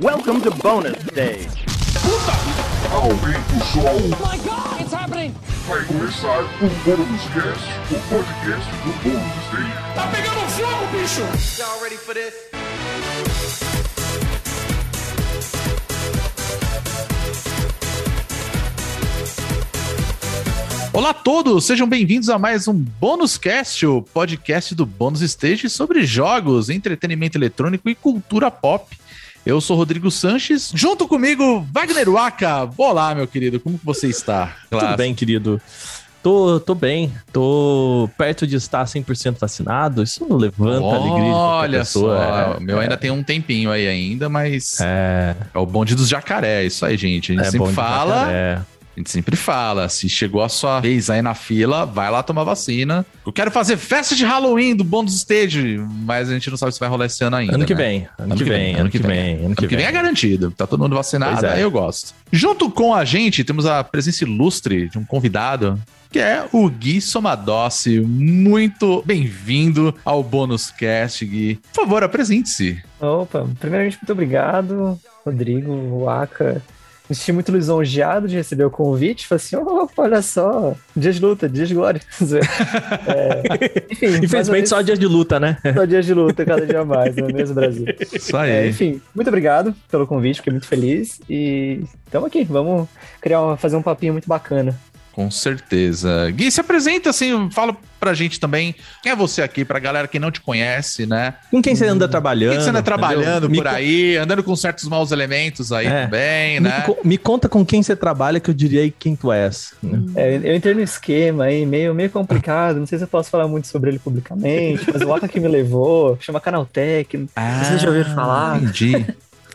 Welcome to bonus stage. Aumenta o som. Oh my god, it's happening! Vai começar o Bônus Cast, o podcast do Bônus Stage. Tá pegando fogo, bicho! Y'all ready for this? Olá a todos, sejam bem-vindos a mais um Bônus Cast, o podcast do Bônus Stage sobre jogos, entretenimento eletrônico e cultura pop. Eu sou Rodrigo Sanches, junto comigo, Wagner Waka. Olá, meu querido, como você está? Tudo bem, querido. Tô, tô bem, tô perto de estar 100% vacinado. Isso não levanta a alegria de Olha pessoa. só, é, o meu é, ainda tem um tempinho aí ainda, mas é, É, o bonde dos jacaré, é isso aí, gente. A gente é sempre fala. A gente sempre fala, se chegou a sua vez aí na fila, vai lá tomar vacina. Eu quero fazer festa de Halloween do Bônus Stage, mas a gente não sabe se vai rolar esse ano ainda. Ano que né? vem, ano que vem, ano que vem, ano Ano que vem é garantido. Tá todo mundo vacinado, é. aí eu gosto. Junto com a gente, temos a presença ilustre de um convidado, que é o Gui Somadossi. Muito bem-vindo ao Bônus Cast, Gui. Por favor, apresente-se. Opa, primeiramente, muito obrigado, Rodrigo, Waka. Me senti muito lisonjeado de receber o convite. Falei assim: opa, olha só, dia de luta, dia de glória. É, enfim, Infelizmente só dias de luta, né? só dias de luta, cada dia mais, não é mesmo, Brasil? Isso É, aí. enfim, muito obrigado pelo convite, fiquei muito feliz. E estamos aqui, vamos criar uma- fazer um papinho muito bacana. Com certeza. Gui, se apresenta assim, fala pra gente também quem é você aqui, pra galera que não te conhece, né? Com quem você anda trabalhando? que, que você anda trabalhando entendeu? Me por con- aí, andando com certos maus elementos aí É. também, Me, né? co- me conta com quem você trabalha que eu diria aí quem tu és. né? É, eu entrei no esquema aí, meio, meio complicado, não sei se eu posso falar muito sobre ele publicamente, mas o Waka que me levou, chama Canaltech, Vocês já ouviram falar? Ah, Entendi.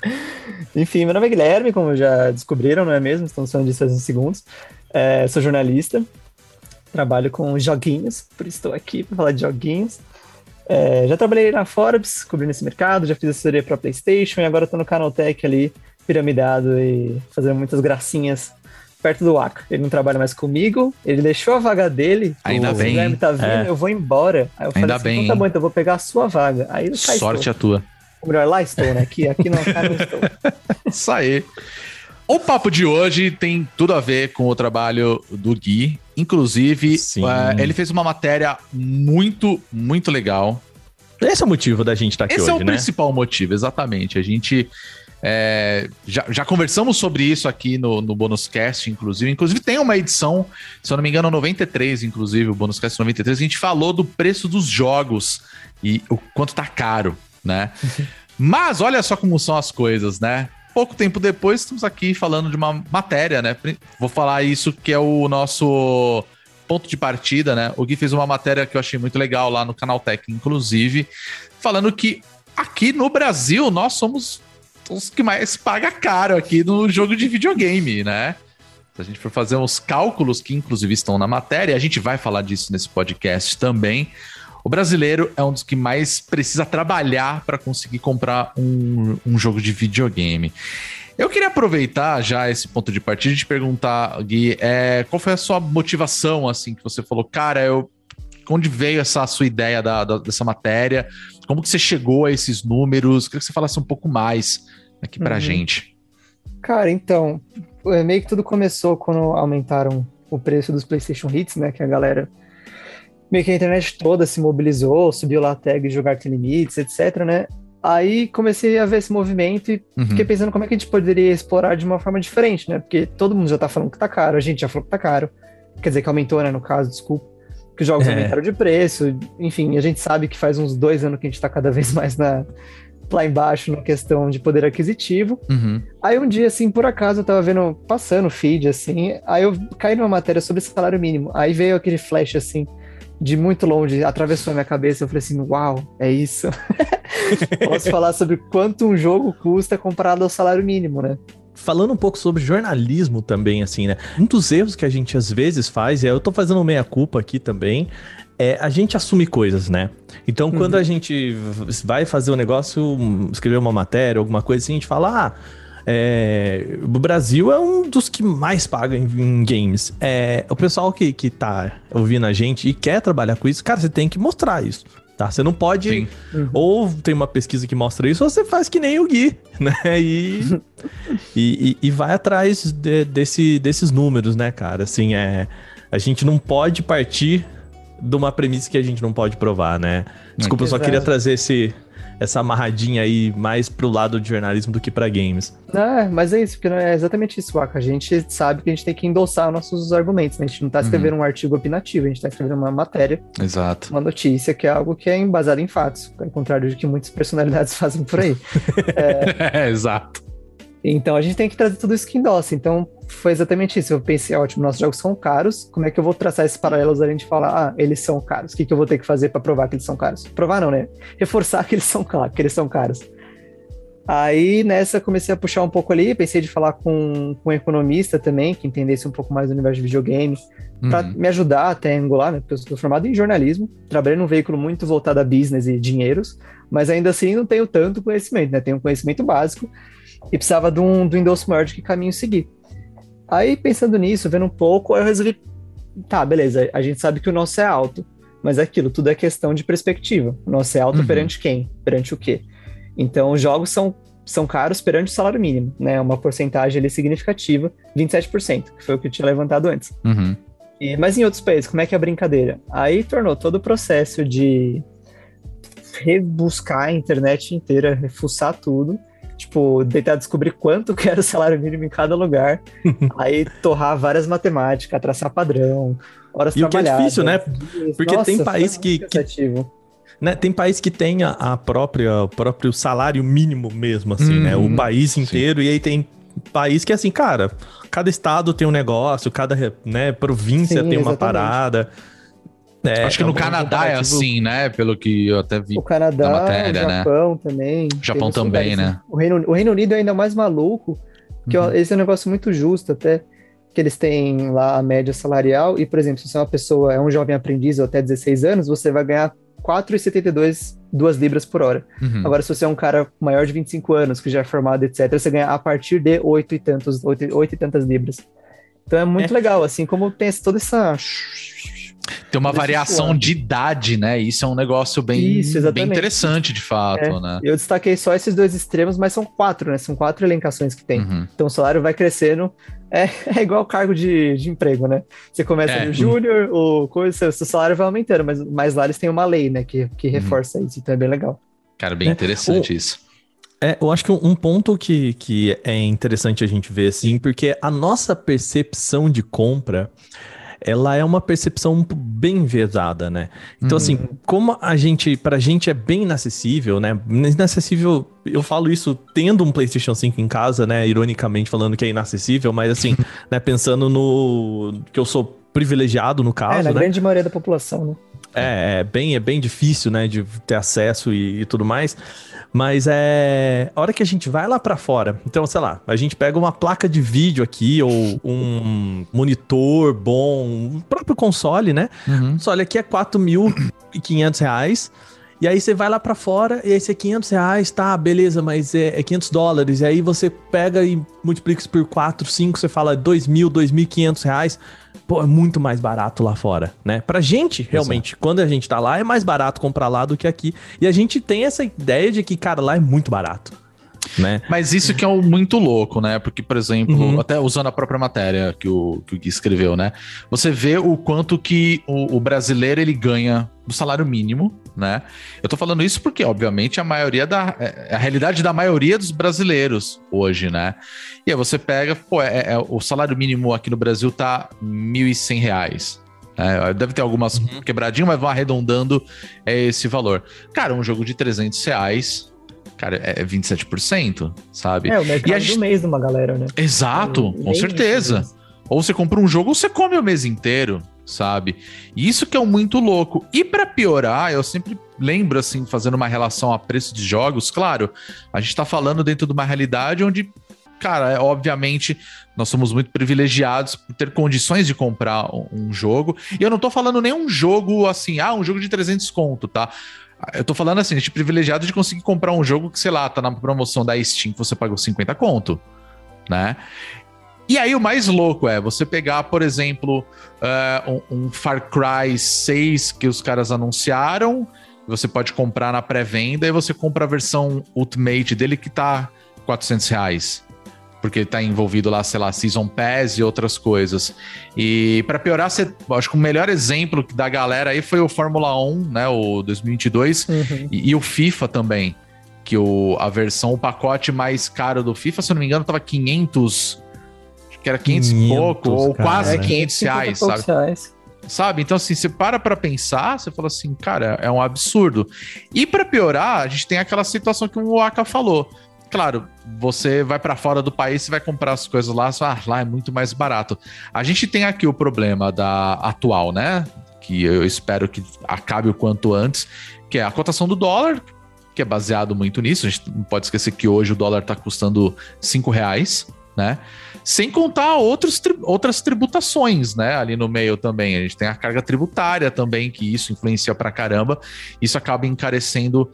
Enfim, meu nome é Guilherme, como já descobriram, não é mesmo? Estamos falando disso uns segundos. É, sou jornalista, trabalho com joguinhos, por isso estou aqui para falar de joguinhos. É, já trabalhei na Forbes, cobrindo esse mercado, já fiz assessoria para PlayStation e agora estou no Canaltech ali, piramidado e fazendo muitas gracinhas perto do Waka. Ele não trabalha mais comigo, ele deixou a vaga dele. Ainda o bem, Guilherme tá vindo, É. eu vou embora. Aí eu falei Ainda assim, bem, então tá bom, então eu vou pegar a sua vaga. Aí Sorte estou. a tua. Ou melhor, lá estou, né? Aqui, aqui não, cá não estou. Isso aí. O papo de hoje tem tudo a ver com o trabalho do Gui. Inclusive, eh, ele fez uma matéria muito, muito legal. Esse é o motivo da gente estar aqui Esse hoje, é o né? principal motivo, exatamente. A gente é, já, já conversamos sobre isso aqui no, no Bonus Cast, inclusive. Inclusive, tem uma edição, se eu não me engano, 93, inclusive, o Bonus Cast 93. A gente falou do preço dos jogos e o quanto tá caro, né? Mas olha só como são as coisas, né? Pouco tempo depois, estamos aqui falando de uma matéria, né? Vou falar isso que é o nosso ponto de partida, né? O Gui fez uma matéria que eu achei muito legal lá no Canal Tech, inclusive, falando que aqui no Brasil nós somos os que mais paga caro aqui no jogo de videogame, né? Se a gente for fazer uns cálculos que inclusive estão na matéria, a gente vai falar disso nesse podcast também. O brasileiro é um dos que mais precisa trabalhar para conseguir comprar um, um jogo de videogame. Eu queria aproveitar já esse ponto de partida e te perguntar, Gui, é, qual foi a sua motivação, assim, que você falou, cara, eu onde veio essa sua ideia da, da- dessa matéria? Como que você chegou a esses números? Queria que você falasse um pouco mais aqui pra Uhum. gente. Cara, então, é, meio que tudo começou quando aumentaram o preço dos PlayStation Hits, né? Que a galera. Meio que a internet toda se mobilizou, subiu lá a tag Jogar Tem Limites, etc, né? Aí comecei a ver esse movimento e Uhum. fiquei pensando como é que a gente poderia explorar de uma forma diferente, né? Porque todo mundo já tá falando que tá caro, a gente já falou que tá caro. Quer dizer, que aumentou, né? No caso, desculpa. Que os jogos É. aumentaram de preço. Enfim, a gente sabe que faz uns dois anos que a gente tá cada vez mais na, lá embaixo na questão de poder aquisitivo. Uhum. Aí um dia, assim, por acaso, eu tava vendo, passando o feed, assim, aí eu caí numa matéria sobre salário mínimo. Aí veio aquele flash, assim, de muito longe, atravessou a minha cabeça. Eu falei assim, uau, é isso. Posso falar sobre quanto um jogo custa comparado ao salário mínimo, né? Falando um pouco sobre jornalismo também, assim, né? Um dos erros que a gente às vezes faz, e eu tô fazendo meia-culpa aqui também, é a gente assumir coisas, né? Então, quando a gente vai fazer um negócio, escrever uma matéria, alguma coisa assim, a gente fala, ah, é, o Brasil é um dos que mais paga em, em games. É, o pessoal que, que tá ouvindo a gente e quer trabalhar com isso, cara, você tem que mostrar isso. tá? Você não pode. Sim. Ou tem uma pesquisa que mostra isso, ou você faz que nem o Gui, né? E, e, e- e vai atrás de- desse, desses números, né, cara? Assim, é. A gente não pode partir de uma premissa que a gente não pode provar, né? Desculpa, eu só queria trazer esse, essa amarradinha aí mais pro lado de jornalismo do que pra games. É, mas é isso, porque não é exatamente isso, Waka. A gente sabe que a gente tem que endossar nossos argumentos, né? A gente não tá escrevendo um artigo opinativo, a gente tá escrevendo uma matéria, Exato. uma notícia, que é algo que é embasado em fatos, ao contrário de que muitas personalidades fazem por aí. É, exato. Então a gente tem que trazer tudo isso que endossa. Então foi exatamente isso. Eu pensei, ótimo, nossos jogos são caros. Como é que eu vou traçar esses paralelos a gente falar, ah, eles são caros? O que, que eu vou ter que fazer para provar que eles são caros? Provar não, né? Reforçar que eles são caros, que eles são caros. Aí nessa eu comecei a puxar um pouco ali, pensei de falar com, com um economista também, que entendesse um pouco mais do universo de videogame, para Uhum. me ajudar até a angular, né? Porque eu sou formado em jornalismo, trabalhei num veículo muito voltado a business e dinheiros, mas ainda assim não tenho tanto conhecimento, né? Tenho um conhecimento básico e precisava de um, um endosso maior de que caminho seguir. Aí, pensando nisso, vendo um pouco, eu resolvi, tá, beleza, a gente sabe que o nosso é alto, mas é aquilo, tudo é questão de perspectiva. O nosso é alto Uhum. perante quem? Perante o quê? Então, os jogos são, são caros perante o salário mínimo, né? Uma porcentagem ali significativa, 27%, que foi o que eu tinha levantado antes. Uhum. E, mas em outros países, como é que é a brincadeira? Aí tornou todo o processo de rebuscar a internet inteira, refuçar tudo, tipo, tentar descobrir quanto que era o salário mínimo em cada lugar, aí torrar várias matemáticas, traçar padrão, horas E o que é trabalhadas. difícil, né? Porque tem foi país muito que-. Né, tem país que tem a, a própria, o próprio salário mínimo mesmo, assim, Uhum. né? O país inteiro, e aí tem país que, assim, cara, cada estado tem um negócio, cada né, província Sim, tem uma exatamente. parada. É, Acho que é no Canadá é comparativo- assim, né? Pelo que eu até vi. O Canadá, matéria, o né? Japão também. Japão tem também, lugares, né? O Reino, o Reino Unido é ainda mais maluco, que Uhum. esse é um negócio muito justo até, que eles têm lá a média salarial, e, por exemplo, se você é uma pessoa, é um jovem aprendiz ou até 16 anos, você vai ganhar 4,72 duas libras por hora. Uhum. Agora, se você é um cara maior de 25 anos, que já é formado, etc., você ganha a partir de 8 e, tantos, 8, 8 e tantas libras. Então é muito É. legal, assim, como tem toda essa... Tem uma variação de idade, né? Isso é um negócio bem, Isso, bem interessante, de fato, É. né? Eu destaquei só esses dois extremos, mas são quatro, né? São quatro elencações que tem. Uhum. Então o salário vai crescendo. É, é igual cargo de, de emprego, né? Você começa É. no júnior, o coisa, seu, salário vai aumentando, mas, mas lá eles têm uma lei, né? Que, que Uhum. reforça isso, então é bem legal. Cara, bem É. interessante O- isso. É, eu acho que um, um ponto que, que é interessante a gente ver, assim, porque a nossa percepção de compra, ela é uma percepção bem enviesada, né? Então, assim, como a gente, pra gente é bem inacessível, né? Inacessível, eu falo isso tendo um PlayStation 5 em casa, né? Ironicamente falando que é inacessível, mas assim, né? Pensando no. que eu sou privilegiado no é, caso, na né? grande maioria da população, né? É, é bem, é bem difícil, né, de ter acesso e, e tudo mais. Mas é. A hora que a gente vai lá pra fora, então, sei lá, a gente pega uma placa de vídeo aqui, ou um monitor bom, o próprio console, né? Uhum. O console aqui é 4.500 reais. E aí você vai lá pra fora e aí você é 500 reais, tá, beleza, mas é, é 500 dólares. E aí você pega e multiplica isso por 4, 5, você fala 2.000, 2.500 reais. Pô, é muito mais barato lá fora, né? Pra gente, realmente, quando a gente tá lá, é mais barato comprar lá do que aqui. E a gente tem essa ideia de que, cara, lá é muito barato, né? Mas isso que é o muito louco, né? Porque, por exemplo, Uhum. até usando a própria matéria que o, que o Gui escreveu, né? Você vê o quanto que o, o brasileiro ele ganha do salário mínimo, né? Eu tô falando isso porque, obviamente, a maioria da. É a realidade da maioria dos brasileiros hoje, né? E aí você pega, pô, é, é- o salário mínimo aqui no Brasil tá 1.100 reais. É, deve ter algumas quebradinhas, mas vão arredondando é esse valor. Cara, um jogo de 300 reais, cara, é 27%, sabe? É, o mercado E a gente- do mês de uma galera, né? Exato, Nem com certeza. mas- Ou você compra um jogo ou você come o mês inteiro, sabe? E Isso que é muito louco. E pra piorar, eu sempre lembro, assim, fazendo uma relação a preço de jogos, claro, a gente tá falando dentro de uma realidade onde, cara, é, obviamente, nós somos muito privilegiados por ter condições de comprar um- jogo. E eu não tô falando nem um jogo assim, ah, um jogo de 300 conto, tá? Eu tô falando assim, a gente privilegiado de conseguir comprar um jogo que, sei lá, tá na promoção da Steam que você pagou 50 conto, né? E aí o mais louco é você pegar, por exemplo, eh, um, um Far Cry 6 que os caras anunciaram você pode comprar na pré-venda e você compra a versão Ultimate dele que tá 400 reais. Porque ele tá envolvido lá, sei lá, Season Pass e outras coisas. E para piorar, você, acho que o melhor exemplo da galera aí foi o Fórmula 1, né, o 2022, Uhum. e, e o FIFA também. Que o, a versão, o pacote mais caro do FIFA, se eu não me engano, tava 500. Acho que era 500 e 500, pouco, ou cara. quase É, 500 50 e reais, sabe? reais. Sabe? Então, assim, você para pra pensar, você fala assim, cara, é um absurdo. E pra piorar, a gente tem aquela situação que o Aka falou. Claro, você vai pra fora do país, você vai comprar as coisas lá, fala, ah, lá é muito mais barato. A gente tem aqui o problema da atual, né? Que eu espero que acabe o quanto antes, que é a cotação do dólar, que é baseado muito nisso. A gente não pode esquecer que hoje o dólar tá custando 5 reais, né? Sem contar outros, outras tributações, né? Ali no meio também. A gente tem a carga tributária também, que isso influencia pra caramba. Isso acaba encarecendo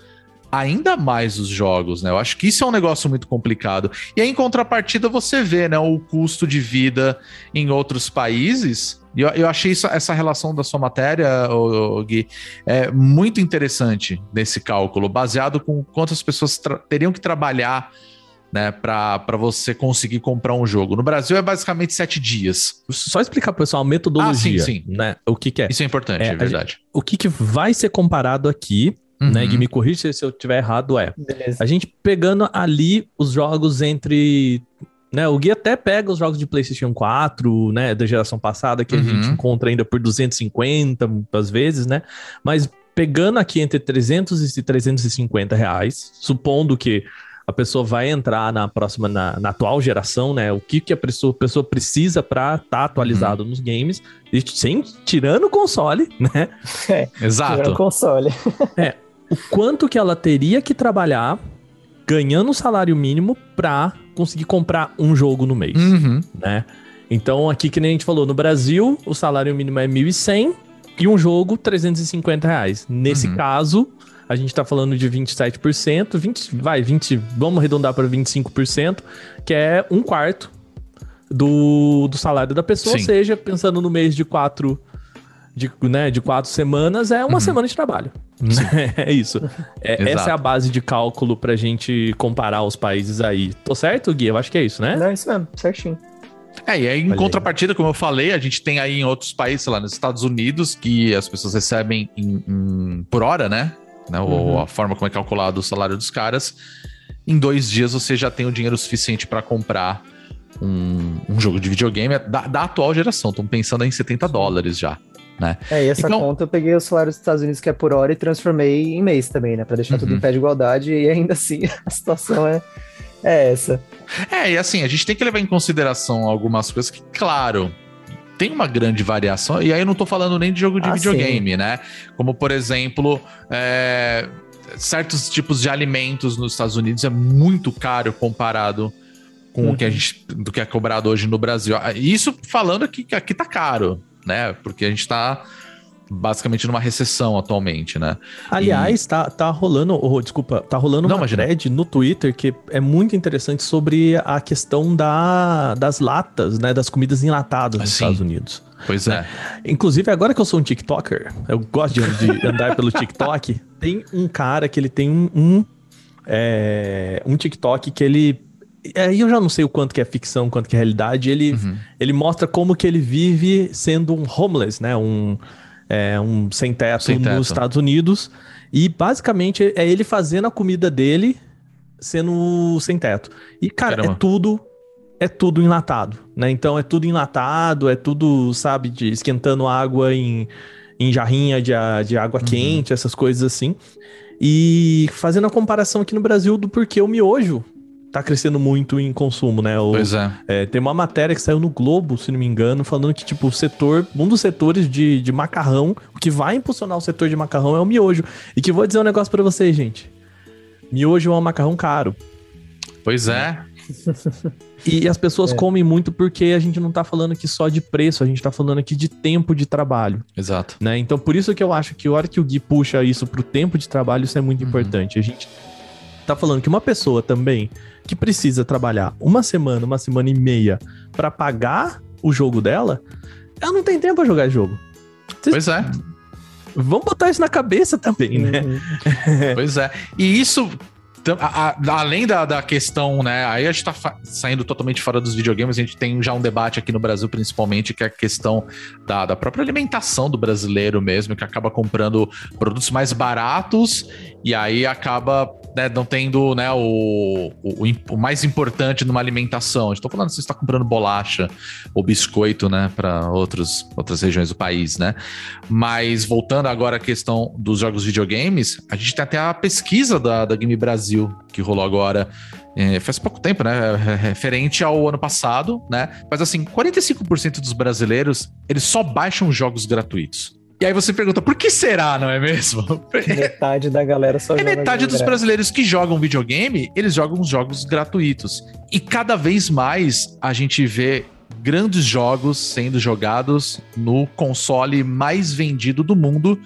ainda mais os jogos, né? Eu acho que isso é um negócio muito complicado. E aí, em contrapartida, você vê, né, o custo de vida em outros países. E eu, eu achei isso- essa relação da sua matéria, ô, ô, Gui, é muito interessante nesse cálculo, baseado com quantas pessoas teriam que trabalhar né, para você conseguir comprar um jogo. No Brasil é basicamente sete dias. Só explicar pro pessoal a metodologia, Ah, sim, sim. né? O que que é? Isso é importante, É, é, verdade. O que que vai ser comparado aqui, né? Uhum. Gui, me corrija se eu tiver errado, é. Beleza. A gente pegando ali os jogos entre. Né, o Gui até pega os jogos de PlayStation 4, né, da geração passada, que Uhum. a gente encontra ainda por 250 às vezes, né? Mas pegando aqui entre 300 e 350 reais, supondo que a pessoa vai entrar na próxima, na, na atual geração, né? O que, que a pessoa, pessoa precisa para estar atualizado Uhum. nos games, e sem, tirando o console, né? Um Exato. console. O quanto que ela teria que trabalhar ganhando um salário mínimo pra conseguir comprar um jogo no mês, Uhum. né? Então, aqui que nem a gente falou, no Brasil, o salário mínimo é 1.100 e um jogo 350 reais. Nesse Uhum. caso, a gente tá falando de 27%, 20, vai, 20, vamos arredondar para 25%, que é um quarto do, do salário da pessoa, ou Sim. seja, pensando no mês de quatro, de, né, de quatro semanas, é uma Uhum. semana de trabalho. é isso. É, essa é a base de cálculo pra gente comparar os países aí. Tô certo, Gui? Eu acho que é isso, né? Não, isso mesmo, certinho. É, e aí, em Olha aí. contrapartida, como eu falei, a gente tem aí em outros países, sei lá, nos Estados Unidos, que as pessoas recebem em- em- por hora, né? né? Ou Uhum. a forma como é calculado o salário dos caras. Em dois dias você já tem o dinheiro suficiente para comprar um, um jogo de videogame da, da atual geração. Estão pensando em 70 dólares já. Né? É, e essa Então- conta eu peguei o salário dos Estados Unidos que é por hora e transformei em mês também, né? Pra deixar tudo Uhum. em pé de igualdade e ainda assim a situação é, é essa. É, e assim, a gente tem que levar em consideração algumas coisas que, claro, tem uma grande variação, e aí eu não tô falando nem de jogo de Ah, videogame, né? Como, por exemplo, é, certos tipos de alimentos nos Estados Unidos é muito caro comparado com o que a gente, do que é cobrado hoje no Brasil. Ah, Isso falando que aqui tá caro, né? Porque a gente tá basicamente numa recessão atualmente, né? Aliás, tá, tá rolando, oh, desculpa, tá rolando Não, uma imagina. thread no Twitter que é muito interessante sobre a questão da, das latas, né, das comidas enlatadas nos Sim. Estados Unidos. Pois é. Inclusive, agora que eu sou um TikToker, eu gosto de, de andar pelo TikTok, tem um cara que ele tem um, um, é, um TikTok que ele... Aí eu já não sei o quanto que é ficção, quanto que é realidade, ele, Uhum. ele mostra como que ele vive sendo um homeless, né, um, é, um sem teto, Sem teto. nos Estados Unidos, e basicamente é ele fazendo a comida dele sendo sem teto. E, cara, Caramba. é tudo é tudo enlatado, né? Então é tudo enlatado, é tudo, sabe, de esquentando água em, em jarrinha de, de água Uhum. quente, essas coisas assim. E fazendo a comparação aqui no Brasil do porquê o miojo tá crescendo muito em consumo, né? O, Pois é. é, tem uma matéria que saiu no Globo, se não me engano, falando que, tipo, o setor, um dos setores de, de macarrão, o que vai impulsionar o setor de macarrão é o miojo. E que vou dizer um negócio pra vocês, gente. Miojo é um macarrão caro. Pois é. E as pessoas É. comem muito porque a gente não tá falando aqui só de preço, a gente tá falando aqui de tempo de trabalho, Exato. né? Então, por isso que eu acho que a hora que o Gui puxa isso pro tempo de trabalho, isso é muito Uhum. importante. A gente tá falando que uma pessoa também que precisa trabalhar uma semana, uma semana e meia pra pagar o jogo dela, ela não tem tempo pra jogar jogo. Pois é. Vamos botar isso na cabeça também, né? Uhum. Pois é. E isso, a- a- além da, da questão, né? Aí a gente tá saindo totalmente fora dos videogames, a gente tem já um debate aqui no Brasil, principalmente, que é a questão da, da própria alimentação do brasileiro mesmo, que acaba comprando produtos mais baratos e aí acaba né, não tendo né, o, o, o mais importante numa alimentação. Estou falando se você está comprando bolacha ou biscoito, né, para outras regiões do país, né? Mas voltando agora à questão dos jogos videogames, a gente tem até a pesquisa da, da Game Brasil que rolou agora. é, faz pouco tempo, né? é, Referente ao ano passado, né? Mas assim, 45% dos brasileiros eles só baixam jogos gratuitos. E aí você pergunta, por que será, não é mesmo? Metade da galera só É metade dos brasileiros que jogam videogame, eles jogam os jogos gratuitos. E cada vez mais a gente vê grandes jogos sendo jogados no console mais vendido do mundo,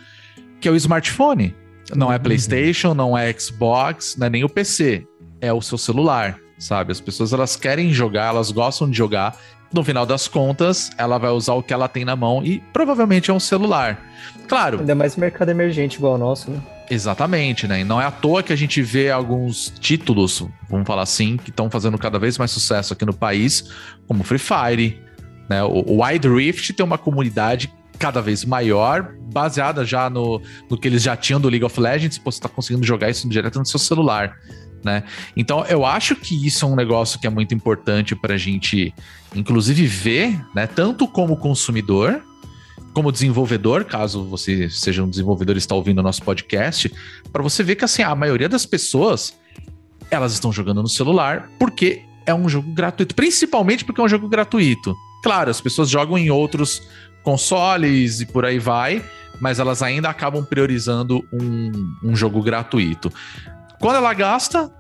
que é o smartphone. Não é PlayStation, não é Xbox, não é nem o PC, é o seu celular, sabe? As pessoas elas querem jogar, elas gostam de jogar. No final das contas, ela vai usar o que ela tem na mão e provavelmente é um celular. Claro, Ainda mais mercado emergente igual o nosso, né? Exatamente, né? E não é à toa que a gente vê alguns títulos, vamos falar assim, que estão fazendo cada vez mais sucesso aqui no país, como Free Fire, né? O Wild Rift tem uma comunidade cada vez maior, baseada já no, no que eles já tinham do League of Legends, pô, você tá conseguindo jogar isso direto no seu celular, né? Então eu acho que isso é um negócio que é muito importante pra gente, inclusive, ver, né? Tanto como consumidor, como desenvolvedor, caso você seja um desenvolvedor e está ouvindo o nosso podcast, para você ver que assim, a maioria das pessoas elas estão jogando no celular porque é um jogo gratuito, principalmente porque é um jogo gratuito. Claro, as pessoas jogam em outros consoles e por aí vai, mas elas ainda acabam priorizando um, um jogo gratuito. Quando ela gasta,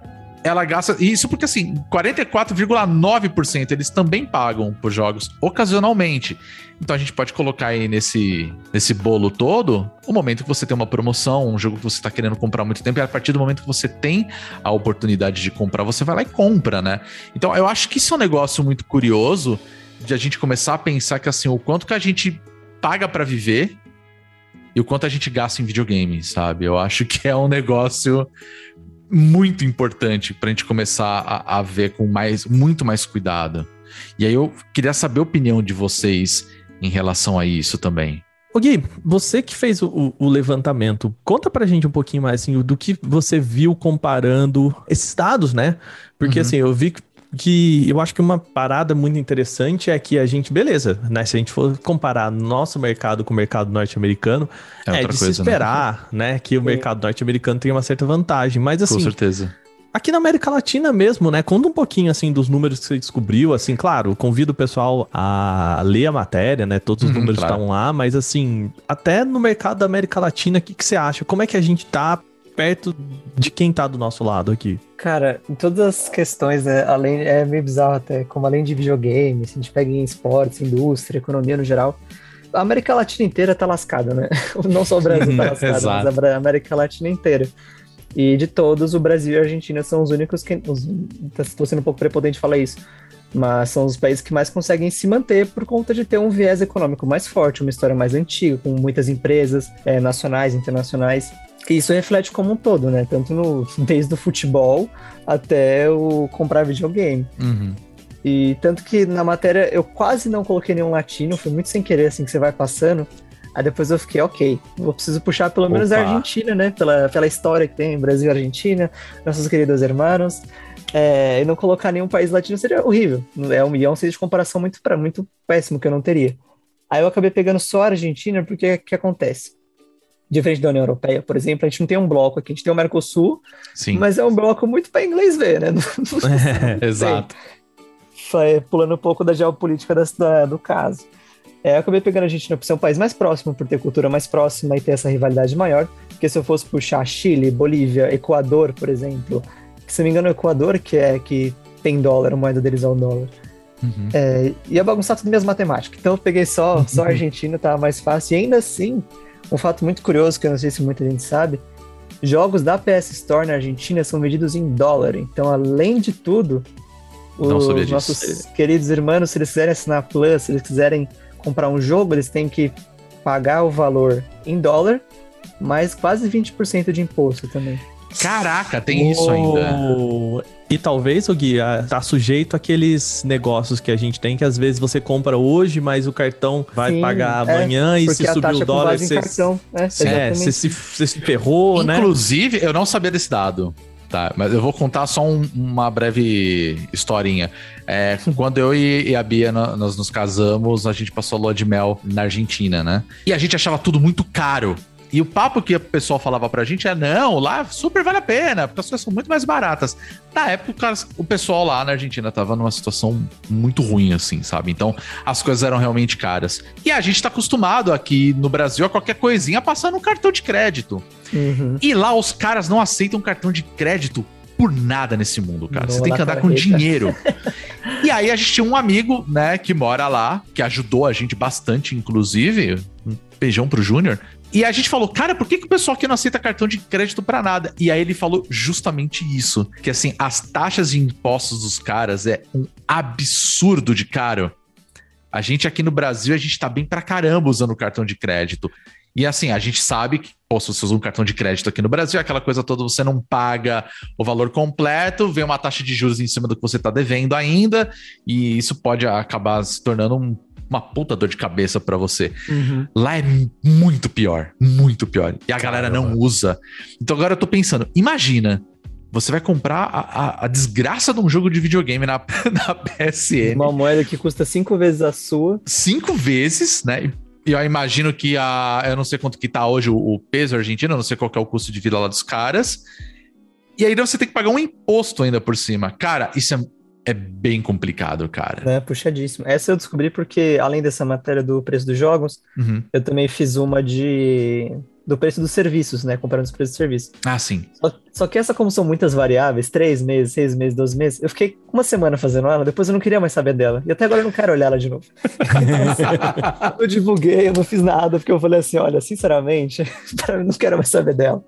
ela gasta. Isso porque assim, 44,9% eles também pagam por jogos ocasionalmente. Então a gente pode colocar aí nesse, nesse bolo todo o momento que você tem uma promoção, um jogo que você está querendo comprar há muito tempo, e a partir do momento que você tem a oportunidade de comprar, você vai lá e compra, né? Então eu acho que isso é um negócio muito curioso de a gente começar a pensar que assim, o quanto que a gente paga para viver e o quanto a gente gasta em videogame, sabe? Eu acho que é um negócio muito importante pra gente começar a, a ver com mais, muito mais cuidado. E aí eu queria saber a opinião de vocês em relação a isso também. Ô Gui, você que fez o, o- o levantamento, conta pra gente um pouquinho mais assim, do que você viu comparando esses dados, né? Porque Uhum. assim, eu vi que, que eu acho que uma parada muito interessante é que a gente, beleza, né? Se a gente for comparar nosso mercado com o mercado norte-americano, É é, de se coisa, né? esperar, né? Que o mercado norte-americano tenha uma certa vantagem. Mas Com assim, certeza. Aqui na América Latina mesmo, né? Conta um pouquinho assim dos números que você descobriu, assim, claro, convido o pessoal a ler a matéria, né? Todos os Uhum, números claro. estão lá, mas assim, até no mercado da América Latina, o que, que você acha? Como é que a gente tá perto de quem tá do nosso lado aqui? Cara, em todas as questões, né, além, é meio bizarro até, como além de videogame, se a gente pega em esportes, indústria, economia no geral, a América Latina inteira tá lascada, né? Não só o Brasil tá lascado, mas a América Latina inteira. E de todos, o Brasil e a Argentina são os únicos que. Os, tô sendo um pouco prepotente falar isso. Mas são os países que mais conseguem se manter por conta de ter um viés econômico mais forte, uma história mais antiga, com muitas empresas eh, nacionais, internacionais. E isso reflete como um todo, né? Tanto no, desde o futebol até o comprar videogame. Uhum. E tanto que na matéria eu quase não coloquei nenhum latino, foi muito sem querer assim que você vai passando. Aí depois eu fiquei, ok, eu preciso puxar pelo menos a Opa. Argentina, né? Pela, pela história que tem Brasil e Argentina, nossos queridos irmãos. É, e não colocar nenhum país latino seria horrível. É um milhão seria de comparação muito, pra, muito péssimo que eu não teria. Aí eu acabei pegando só a Argentina, porque o que acontece? Diferente da União Europeia, por exemplo, a gente não tem um bloco aqui, a gente tem o Mercosul, Sim. mas é um bloco muito para inglês ver, né? Não- não. Exato. Foi pulando um pouco da geopolítica das- da- do caso. É, eu acabei pegando a Argentina por ser um país mais próximo, por ter cultura mais próxima e ter essa rivalidade maior. Porque se eu fosse puxar Chile, Bolívia, Equador, por exemplo, que se não me engano, o Equador que é que tem dólar, a moeda deles é o dólar. Uhum. É, ia bagunçar tudo minhas matemáticas. Então eu peguei só, só a Argentina, tava mais fácil. E ainda assim, um fato muito curioso que eu não sei se muita gente sabe, jogos da PS Store na Argentina são vendidos em dólar. Então, além de tudo, Não os sabia disso. nossos queridos irmãos, se eles quiserem assinar Plus, se eles quiserem comprar um jogo, eles têm que pagar o valor em dólar mais quase 20% de imposto também. Caraca, tem isso ainda. E talvez, o Gui, ah, tá sujeito àqueles negócios que a gente tem, que às vezes você compra hoje, mas o cartão vai Sim, pagar é, amanhã e se subir o é dólar, você, cartão. É, é, você se, você se ferrou, né? Inclusive, eu não sabia desse dado. Tá, mas eu vou contar só um- uma breve historinha. É, quando eu e, e a Bia no- nós nos casamos, a gente passou a lua de mel na Argentina, né? E a gente achava tudo muito caro. E o papo que o pessoal falava pra gente é: não, lá super vale a pena, porque as coisas são muito mais baratas. Na época, o pessoal lá na Argentina tava numa situação muito ruim, assim, sabe? Então as coisas eram realmente caras. E a gente tá acostumado aqui no Brasil a qualquer coisinha passar no cartão de crédito. Uhum. E lá os caras não aceitam cartão de crédito por nada nesse mundo, cara. Não, Você tem que andar com dinheiro. e aí a gente tinha um amigo, né, que mora lá, que ajudou a gente bastante, inclusive. Um beijão pro Júnior. E a gente falou, cara, por que, que o pessoal aqui não aceita cartão de crédito pra nada? E aí ele falou justamente isso: que assim, as taxas de impostos dos caras é um absurdo de caro. A gente aqui no Brasil, a gente tá bem pra caramba usando cartão de crédito. E assim, a gente sabe que, pô, se você usa um cartão de crédito aqui no Brasil, aquela coisa toda, você não paga o valor completo, vem uma taxa de juros em cima do que você tá devendo ainda, e isso pode acabar se tornando um- uma puta dor de cabeça pra você. Uhum. Lá é muito pior, muito pior. E a galera não usa. Então agora eu tô pensando, imagina, você vai comprar a, a- a desgraça de um jogo de videogame na, na PSN Uma moeda que custa cinco vezes a sua. cinco vezes, né? E eu imagino que a. Eu não sei quanto que tá hoje o, o peso argentino, eu não sei qual é o custo de vida lá dos caras. E aí você tem que pagar um imposto ainda por cima. Cara, isso é, é bem complicado, cara. Né, puxadíssimo. Essa eu descobri porque, além dessa matéria do preço dos jogos, Uhum. eu também fiz uma de do preço dos serviços, né? Comparando os preços dos serviços. Ah, sim. Só, só que essa, como são muitas variáveis, três meses, seis meses, doze meses, eu fiquei uma semana fazendo ela, depois eu não queria mais saber dela. E até agora eu não quero olhar ela de novo. eu divulguei, eu não fiz nada, porque eu falei assim: olha, sinceramente, mim, não quero mais saber dela.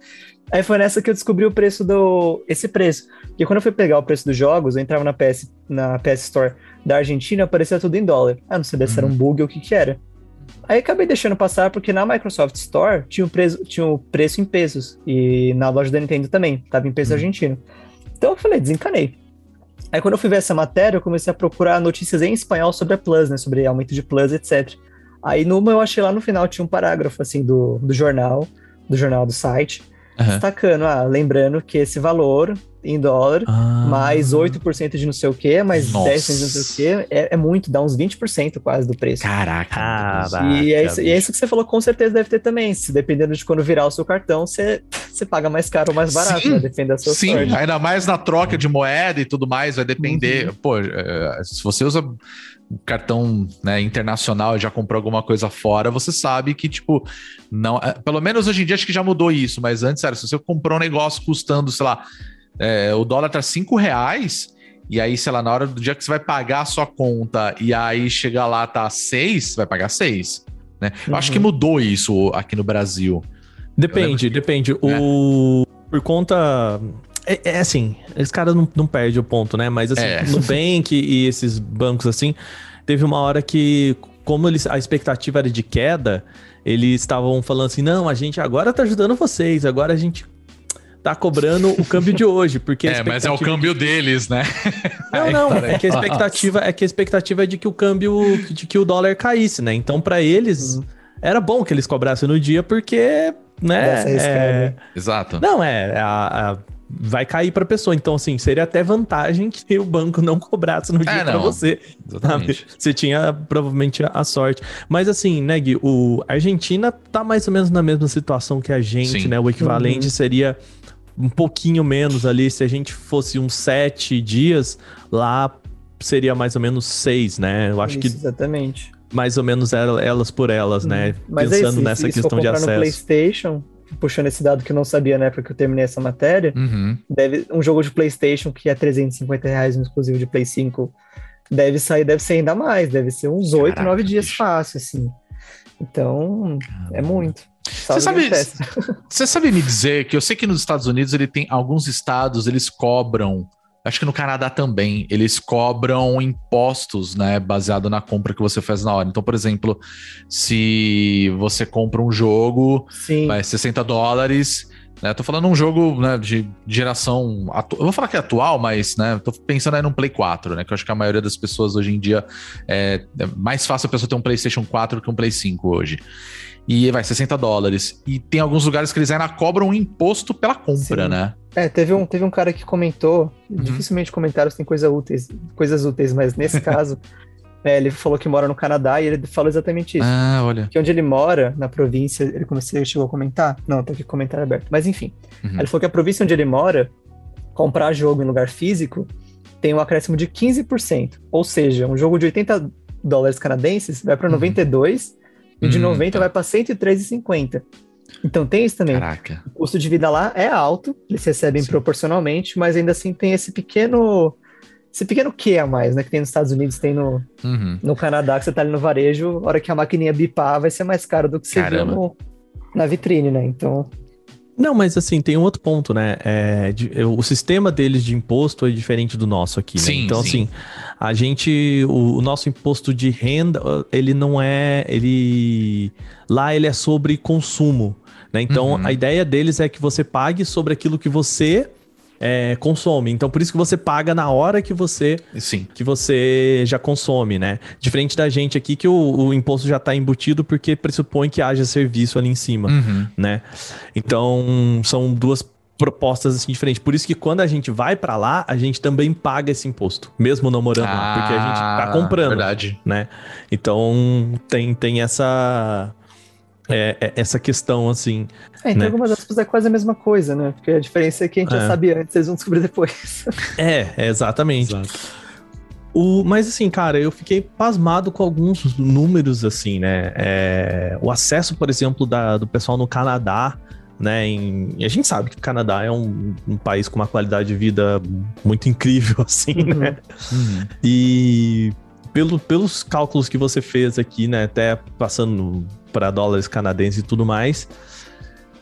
Aí foi nessa que eu descobri o preço do. esse preço. Porque quando eu fui pegar o preço dos jogos, eu entrava na PS, na PS Store da Argentina, aparecia tudo em dólar. Ah, não sabia se era um bug ou o que que era. Aí acabei deixando passar porque na Microsoft Store tinha o preço, tinha o preço em pesos. E na loja da Nintendo também, tava em peso argentino. Então eu falei, desencanei. Aí quando eu fui ver essa matéria, eu comecei a procurar notícias em espanhol sobre a Plus, né? Sobre aumento de Plus, etc. Aí numa eu achei lá no final, tinha um parágrafo assim do, do jornal, do jornal do site, Destacando, ah, lembrando que esse valor em dólar Ah. mais 8% de não sei o que, mais Nossa. 10% de não sei o que, é, é muito, dá uns 20% quase do preço. Caraca. Caraca, E é, isso, e é isso que você falou, com certeza deve ter também. Se dependendo de quando virar o seu cartão, você, você paga mais caro ou mais barato, Sim. né? Depende da sua Sim, sorte. ainda mais na troca de moeda e tudo mais, vai depender. Pô, é, se você usa cartão né, internacional e já comprou alguma coisa fora, você sabe que, tipo, não. é, Pelo menos hoje em dia acho que já mudou isso, mas antes, sério, se você comprou um negócio custando, sei lá, é, o dólar tá 5 reais. E aí, sei lá, na hora do dia que você vai pagar a sua conta e aí chega lá, tá 6, você vai pagar 6. Né? Eu acho que mudou isso aqui no Brasil. Depende, depende. O... Por conta. É, é assim, esse cara não, não perde o ponto, né? Mas assim, É. Nubank e esses bancos assim, teve uma hora que, como eles, a expectativa era de queda, eles estavam falando assim: não, a gente agora tá ajudando vocês, agora a gente tá cobrando o câmbio de hoje, porque a É, mas é o câmbio deles, né? Não, não, é que a expectativa é que a expectativa é de que o câmbio, de que o dólar caísse, né? Então, pra eles, era bom que eles cobrassem no dia, porque, né? É- Exato. Não, é, a- a- vai cair pra pessoa. Então, assim, seria até vantagem que o banco não cobrasse no dia É, pra não. você. Exatamente. sabe? Você tinha provavelmente a sorte. Mas assim, né, Gui, o a Argentina tá mais ou menos na mesma situação que a gente, Sim. né? O equivalente Uhum. seria um pouquinho menos ali. Se a gente fosse uns sete dias, lá seria mais ou menos seis, né? Eu acho Isso, que exatamente. mais ou menos ela- elas por elas, né? Mas é Pensando isso, nessa for questão de comprar no acesso. PlayStation, puxando esse dado que eu não sabia na época que eu terminei essa matéria, Uhum. deve, um jogo de PlayStation que é 350 reais, um exclusivo de Play 5, deve sair, deve ser ainda mais, deve ser uns 8, Caraca, 9 dias bicho. fácil, assim. Então, é muito. Salve sabe- Pass. Você sabe me dizer que eu sei que nos Estados Unidos ele tem alguns estados, eles cobram Acho que no Canadá também eles cobram impostos, né, baseado na compra que você faz na hora. Então, por exemplo, se você compra um jogo, Sim. vai 60 dólares, né? Tô falando um jogo né, de geração. Atu... Eu vou falar que é atual, mas né, tô pensando aí num Play 4, né? Que eu acho que a maioria das pessoas hoje em dia é, é mais fácil a pessoa ter um PlayStation 4 que um Play 5 hoje. E vai 60 dólares. E tem alguns lugares que eles ainda cobram um imposto pela compra, Sim. né? É, teve um, teve um cara que comentou, dificilmente comentários têm coisa úteis, coisas úteis, mas nesse caso, é, ele falou que mora no Canadá e ele falou exatamente isso. Ah, olha. Que onde ele mora, na província, ele começou, ele chegou a comentar? Não, tá aqui comentário aberto. Mas enfim, Uhum. ele falou que a província onde ele mora, comprar jogo em lugar físico, tem um acréscimo de 15%. Ou seja, um jogo de 80 dólares canadenses vai para 92 e de Hum, 90 tá. vai para 103,50. Então tem isso também. Caraca. O custo de vida lá é alto, eles recebem Sim. proporcionalmente, mas ainda assim tem esse pequeno. Esse pequeno que a mais, né? Que tem nos Estados Unidos, tem no, Uhum. no Canadá, que você tá ali no varejo, a hora que a maquininha bipar, vai ser mais caro do que você viu Caramba. no- na vitrine, né? Então. Não, mas assim, tem um outro ponto, né? É, de- o sistema deles de imposto é diferente do nosso aqui, né? Sim, então, sim. assim, a gente. O, o nosso imposto de renda, ele não é. Ele. Lá ele é sobre consumo. Né? Então, Uhum. a ideia deles é que você pague sobre aquilo que você é, consome. Então, por isso que você paga na hora que você Sim. que você já consome, né? Diferente da gente aqui que o, o imposto já está embutido porque pressupõe que haja serviço ali em cima, Uhum. né? Então, são duas propostas assim diferentes. Por isso que quando a gente vai para lá, a gente também paga esse imposto, mesmo não morando lá, porque a gente tá Ah, comprando, Verdade. né? Então, tem tem essa é, é, essa questão assim. É, em Né? algumas aspas é quase a mesma coisa, né? Porque a diferença é que a gente É. já sabia antes, eles vão descobrir depois. É, é exatamente. O, mas assim, cara, eu fiquei pasmado com alguns números, assim, né? É, o acesso, por exemplo, da- do pessoal no Canadá, né? Em, e a gente sabe que o Canadá é um, um país com uma qualidade de vida muito incrível, assim, né? Uhum. E pelo, pelos cálculos que você fez aqui, né? Até passando para dólares canadenses e tudo mais,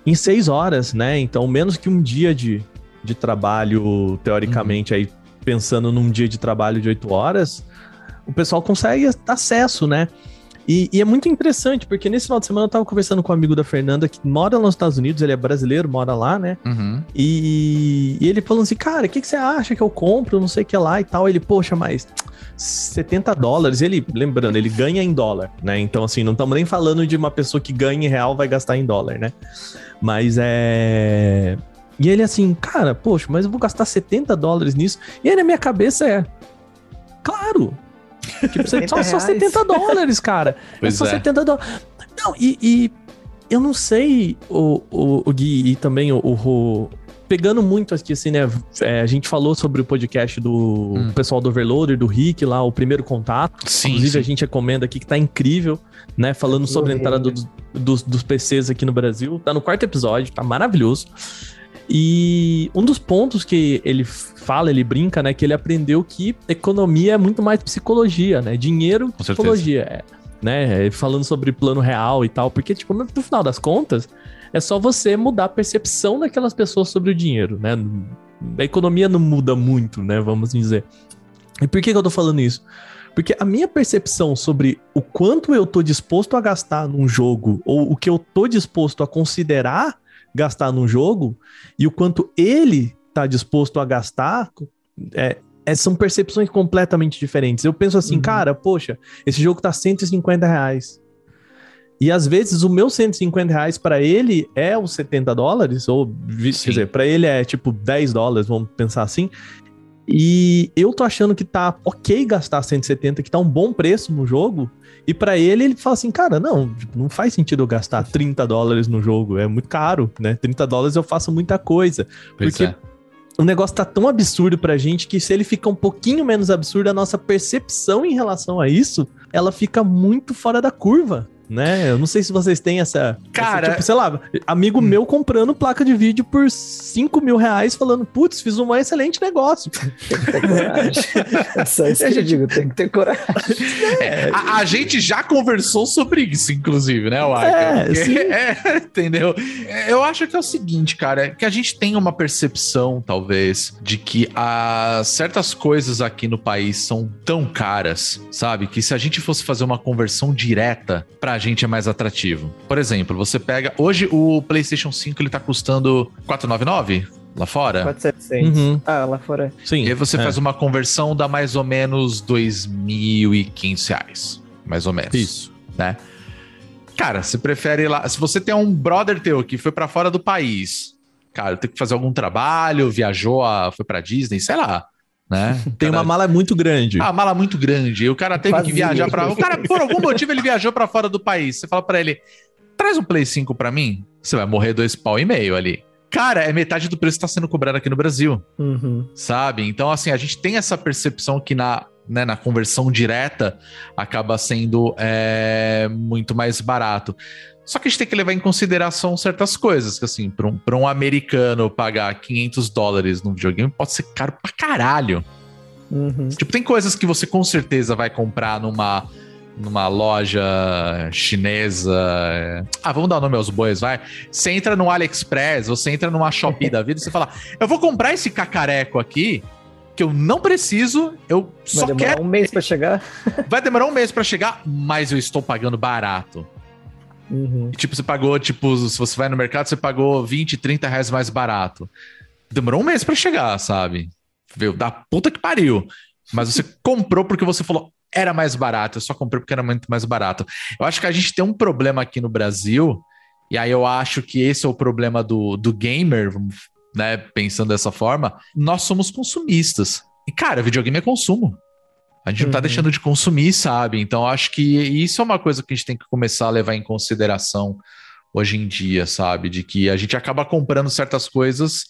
em seis horas, né? Então, menos que um dia de, de trabalho, teoricamente, aí pensando num dia de trabalho de oito horas, o pessoal consegue acesso, né? E, e é muito interessante, porque nesse final de semana eu tava conversando com um amigo da Fernanda que mora nos Estados Unidos, ele é brasileiro, mora lá, né? Uhum. E, e ele falando assim, cara, o que, que você acha que eu compro? Não sei o que lá e tal. Ele, poxa, mas 70 dólares. Ele, lembrando, ele ganha em dólar, né? Então, assim, não estamos nem falando de uma pessoa que ganha em real vai gastar em dólar, né? Mas é. E ele assim, cara, poxa, mas eu vou gastar 70 dólares nisso. E aí na minha cabeça é. Claro! Tipo, só, só reais. 70 dólares, cara. Pois é só é. 70 dólares. Não, e, e eu não sei, o, o, o Gui e também o, o- Pegando muito aqui, assim, né? é, a gente falou sobre o podcast do Hum. pessoal do Overloader, do Rick, lá, o primeiro contato. Sim, Inclusive, sim. a gente recomenda aqui que tá incrível, né? Falando sobre a entrada dos, dos, dos PCs aqui no Brasil. Tá no quarto episódio, tá maravilhoso. E um dos pontos que ele fala, ele brinca, né? Que ele aprendeu que economia é muito mais psicologia, né? Dinheiro, Com psicologia. É, né? É, Falando sobre plano real e tal. Porque, tipo, no, no final das contas, é só você mudar a percepção daquelas pessoas sobre o dinheiro, né? A economia não muda muito, né? Vamos dizer. E por que, que eu tô falando isso? Porque a minha percepção sobre o quanto eu tô disposto a gastar num jogo, ou o que eu tô disposto a considerar gastar num jogo, e o quanto ele tá disposto a gastar, é, é, são percepções completamente diferentes. Eu penso assim, Uhum. cara, poxa, esse jogo tá 150 reais. E às vezes o meu 150 reais para ele é os 70 dólares, ou Sim. quer dizer, para ele é tipo 10 dólares, vamos pensar assim. E eu tô achando que tá ok gastar 170, que tá um bom preço no jogo. E pra ele, ele fala assim, cara, não, tipo, não faz sentido eu gastar 30 dólares no jogo, é muito caro, né? 30 dólares eu faço muita coisa. Pois porque é. o negócio tá tão absurdo pra gente que se ele fica um pouquinho menos absurdo, a nossa percepção em relação a isso, ela fica muito fora da curva. Né? Eu não sei se vocês têm essa. Cara- essa, tipo, sei lá, amigo meu comprando placa de vídeo por 5 mil reais, falando, putz, fiz um excelente negócio. Tem que ter coragem. É só isso que eu digo, tem que ter coragem. É, a, a gente já conversou sobre isso, inclusive, né, Waka? É, é, entendeu? Eu acho que é o seguinte, cara, que a gente tem uma percepção, talvez, de que as certas coisas aqui no país são tão caras, sabe? Que se a gente fosse fazer uma conversão direta, pra gente é mais atrativo. Por exemplo, você pega. Hoje o PlayStation 5 ele tá custando 499 lá fora. 4,700. Uhum. Ah, lá fora. Sim. E aí você é. faz uma conversão, dá mais ou menos 2.500 reais. Mais ou menos. Isso. Né? Cara, você prefere ir lá. Se você tem um brother teu que foi pra fora do país, cara, tem que fazer algum trabalho, viajou, a, foi pra Disney, sei lá. Né? Tem Cara, uma mala muito grande. ah, mala muito grande. E o cara teve que Vazio. viajar pra. O cara, por algum motivo, ele viajou pra fora do país. Você fala pra ele: traz um Play 5 pra mim. Você vai morrer dois pau e meio ali. Cara, é metade do preço que tá sendo cobrado aqui no Brasil Uhum. sabe? Então, assim, a gente tem essa percepção que na, né, na conversão direta acaba sendo é, muito mais barato. Só que a gente tem que levar em consideração certas coisas, que assim, para um, pra um americano pagar 500 dólares num videogame pode ser caro pra caralho. Uhum. Tipo, tem coisas que você com certeza vai comprar numa, numa loja chinesa. é. Ah, vamos dar o nome aos bois, vai. Você entra no AliExpress, você entra numa Shopee da vida e você fala: Eu vou comprar esse cacareco aqui, que eu não preciso, eu Vai só demorar quero. um mês pra chegar. Vai demorar um mês pra chegar, mas eu estou pagando barato. Uhum. E, tipo, você pagou, tipo, se você vai no mercado, você pagou 20, 30 reais mais barato. Demorou um mês pra chegar, sabe? Veio da puta que pariu. Mas você comprou porque você falou, era mais barato. Eu só comprei porque era muito mais barato. Eu acho que a gente tem um problema aqui no Brasil, e aí eu acho que esse é o problema do, do gamer, né? Pensando dessa forma, nós somos consumistas. E, cara, videogame é consumo. A gente não tá Uhum. deixando de consumir, sabe? Então, acho que isso é uma coisa que a gente tem que começar a levar em consideração hoje em dia, sabe? De que a gente acaba comprando certas coisas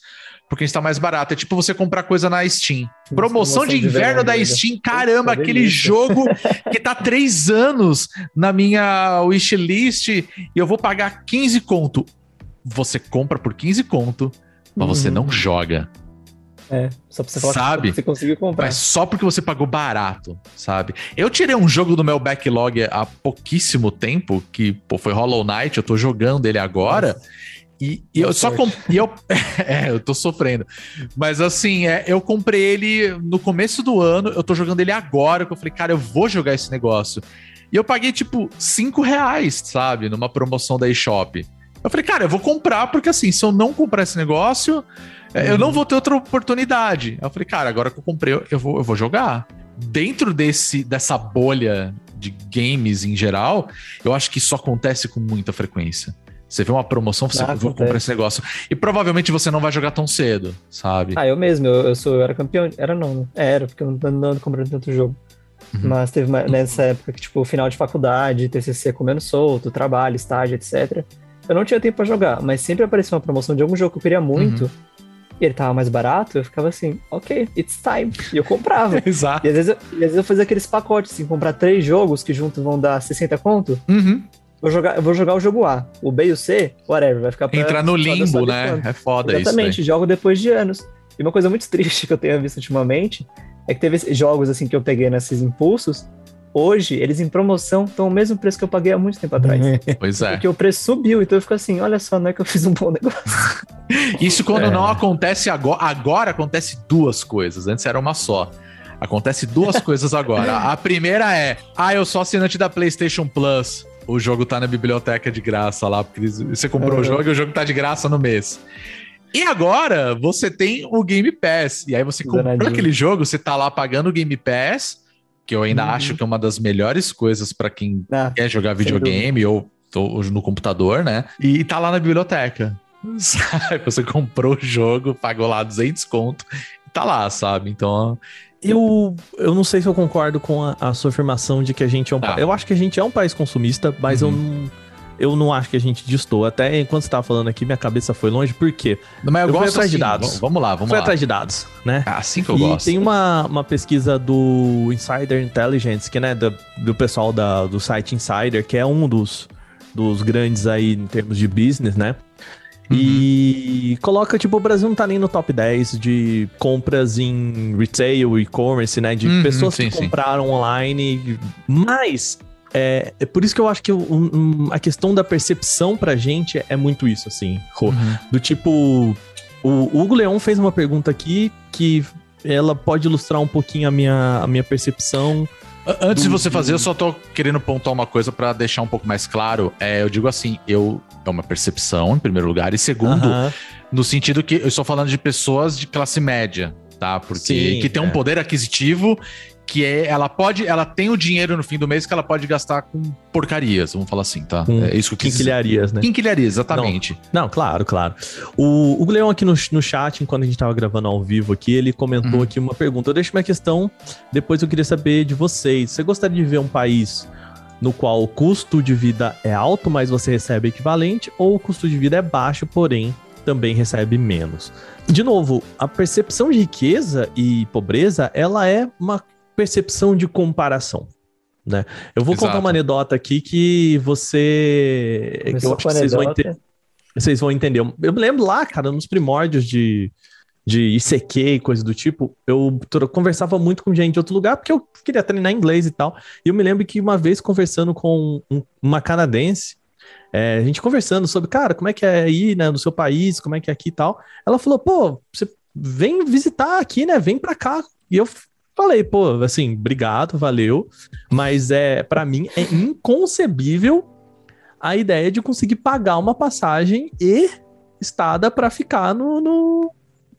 porque está mais barato. É tipo você comprar coisa na Steam. Promoção de promoção de inverno verão da ainda. Steam, caramba, aquele delícia. jogo que tá três anos na minha wishlist e eu vou pagar 15 conto. Você compra por 15 conto, mas você Uhum. não joga. É, só pra você falar Sabe? que você conseguiu comprar. Mas só porque você pagou barato, sabe? Eu tirei um jogo do meu backlog há pouquíssimo tempo, que pô, foi Hollow Knight, eu tô jogando ele agora. E, e eu Boa só sorte. comprei. eu, é, eu tô sofrendo. Mas assim, é, eu comprei ele no começo do ano, eu tô jogando ele agora, que eu falei, cara, eu vou jogar esse negócio. E eu paguei, tipo, 5 reais, sabe? Numa promoção da eShop. Eu falei, cara, eu vou comprar, porque assim, se eu não comprar esse negócio, eu não vou ter outra oportunidade. Aí Eu falei, cara, agora que eu comprei, eu- vou, eu vou jogar. Dentro desse, dessa bolha de games em geral, eu acho que isso acontece com muita frequência. Você vê uma promoção, você Ah, vou comprar esse negócio. E provavelmente você não vai jogar tão cedo, sabe? Ah, eu mesmo, eu, eu sou, eu era campeão. Era não, né? É, era, porque eu não, não ando comprando tanto jogo. Uhum. Mas teve uma- nessa época que, tipo, final de faculdade, TCC comendo solto, trabalho, estágio, etc. Eu não tinha tempo pra jogar, mas sempre aparecia uma promoção de algum jogo que eu queria muito. Uhum. E ele tava mais barato, eu ficava assim, ok, it's time. E eu comprava. Exato. E às, vezes eu, às vezes eu fazia aqueles pacotes, assim, comprar três jogos que juntos vão dar 60 conto. Uhum. Vou jogar, eu vou jogar o jogo A. O B e o C, whatever, vai ficar pra. Entrar no limbo, né? É foda Exatamente, isso. jogo depois de anos. E uma coisa muito triste que eu tenho visto ultimamente é que teve jogos assim que eu peguei nesses impulsos. Hoje, eles em promoção estão o mesmo preço que eu paguei há muito tempo atrás. Pois é. Porque o preço subiu, então eu fico assim, olha só, não é que eu fiz um bom negócio. Isso quando É. não acontece agora. Agora acontece duas coisas. Antes era uma só. Acontece duas coisas agora. A primeira é: ah, eu sou assinante da PlayStation Plus. O jogo tá na biblioteca de graça lá, porque você comprou o Uhum. jogo e o jogo tá de graça no mês. E agora você tem o Game Pass. E aí você comprou aquele jogo, você tá lá pagando o Game Pass, que eu ainda Uhum. acho que é uma das melhores coisas pra quem Ah, quer jogar videogame ou, no computador, né? E tá lá na biblioteca. Sabe? Você comprou o jogo, pagou lá 200 conto e tá lá, sabe? Então, Eu, eu não sei se eu concordo com a, a sua afirmação de que a gente é um país. Eu acho que a gente é um país consumista, mas Uhum. eu não, eu não acho que a gente distou. Até enquanto você tava falando aqui, minha cabeça foi longe, por quê? Mas eu, Eu fui gosto atrás de assim, dados. v- Vamos lá, vamos Foi lá. atrás de dados, né? É assim que eu e gosto. tem uma, uma pesquisa do Insider Intelligence, que né, do, do pessoal da, do site Insider, que é um dos, dos grandes aí em termos de business, né? E coloca, tipo, o Brasil não tá nem no top 10 de compras em retail, e-commerce, né? De Uhum, pessoas sim, que sim. compraram online. Mas é, é por isso que eu acho que o- um- a questão da percepção pra gente é muito isso, assim. Uhum. Do tipo, o Hugo Leão fez uma pergunta aqui que ela pode ilustrar um pouquinho a minha, a minha percepção. Antes de do- você fazer, eu só tô querendo pontuar uma coisa pra deixar um pouco mais claro. É, eu digo assim, eu é uma percepção, em primeiro lugar, e segundo, Aham. no sentido que eu estou falando de pessoas de classe média, tá? Porque Sim, que tem um é. poder aquisitivo que é, ela pode, ela tem o dinheiro no fim do mês que ela pode gastar com porcarias, vamos falar assim, tá? Com é isso que. Quinquilharias, né? Quinquilharias, exatamente. Não, claro, claro. O Hugo Leão aqui no, no chat, enquanto a gente tava gravando ao vivo aqui, ele comentou Uhum. aqui uma pergunta. Eu deixo minha questão, depois eu queria saber de vocês. Você gostaria de ver um país no qual o custo de vida é alto, mas você recebe equivalente, ou o custo de vida é baixo, porém também recebe menos? De novo, a percepção de riqueza e pobreza, ela é uma percepção de comparação. Né? Eu vou contar Exato. uma anedota aqui que você. que eu acho que vocês vão entender. Vocês vão entender. Eu me lembro lá, cara, nos primórdios de, de ICQ e coisa do tipo, eu conversava muito com gente de outro lugar porque eu queria treinar inglês e tal. E eu me lembro que uma vez conversando com um- uma canadense, é, a gente conversando sobre, cara, como é que é aí, né, no seu país, como é que é aqui e tal. Ela falou, pô, você vem visitar aqui, né, vem pra cá. E eu falei, pô, assim, obrigado, valeu. Mas é, para mim, é inconcebível a ideia de conseguir pagar uma passagem e estada pra ficar no, no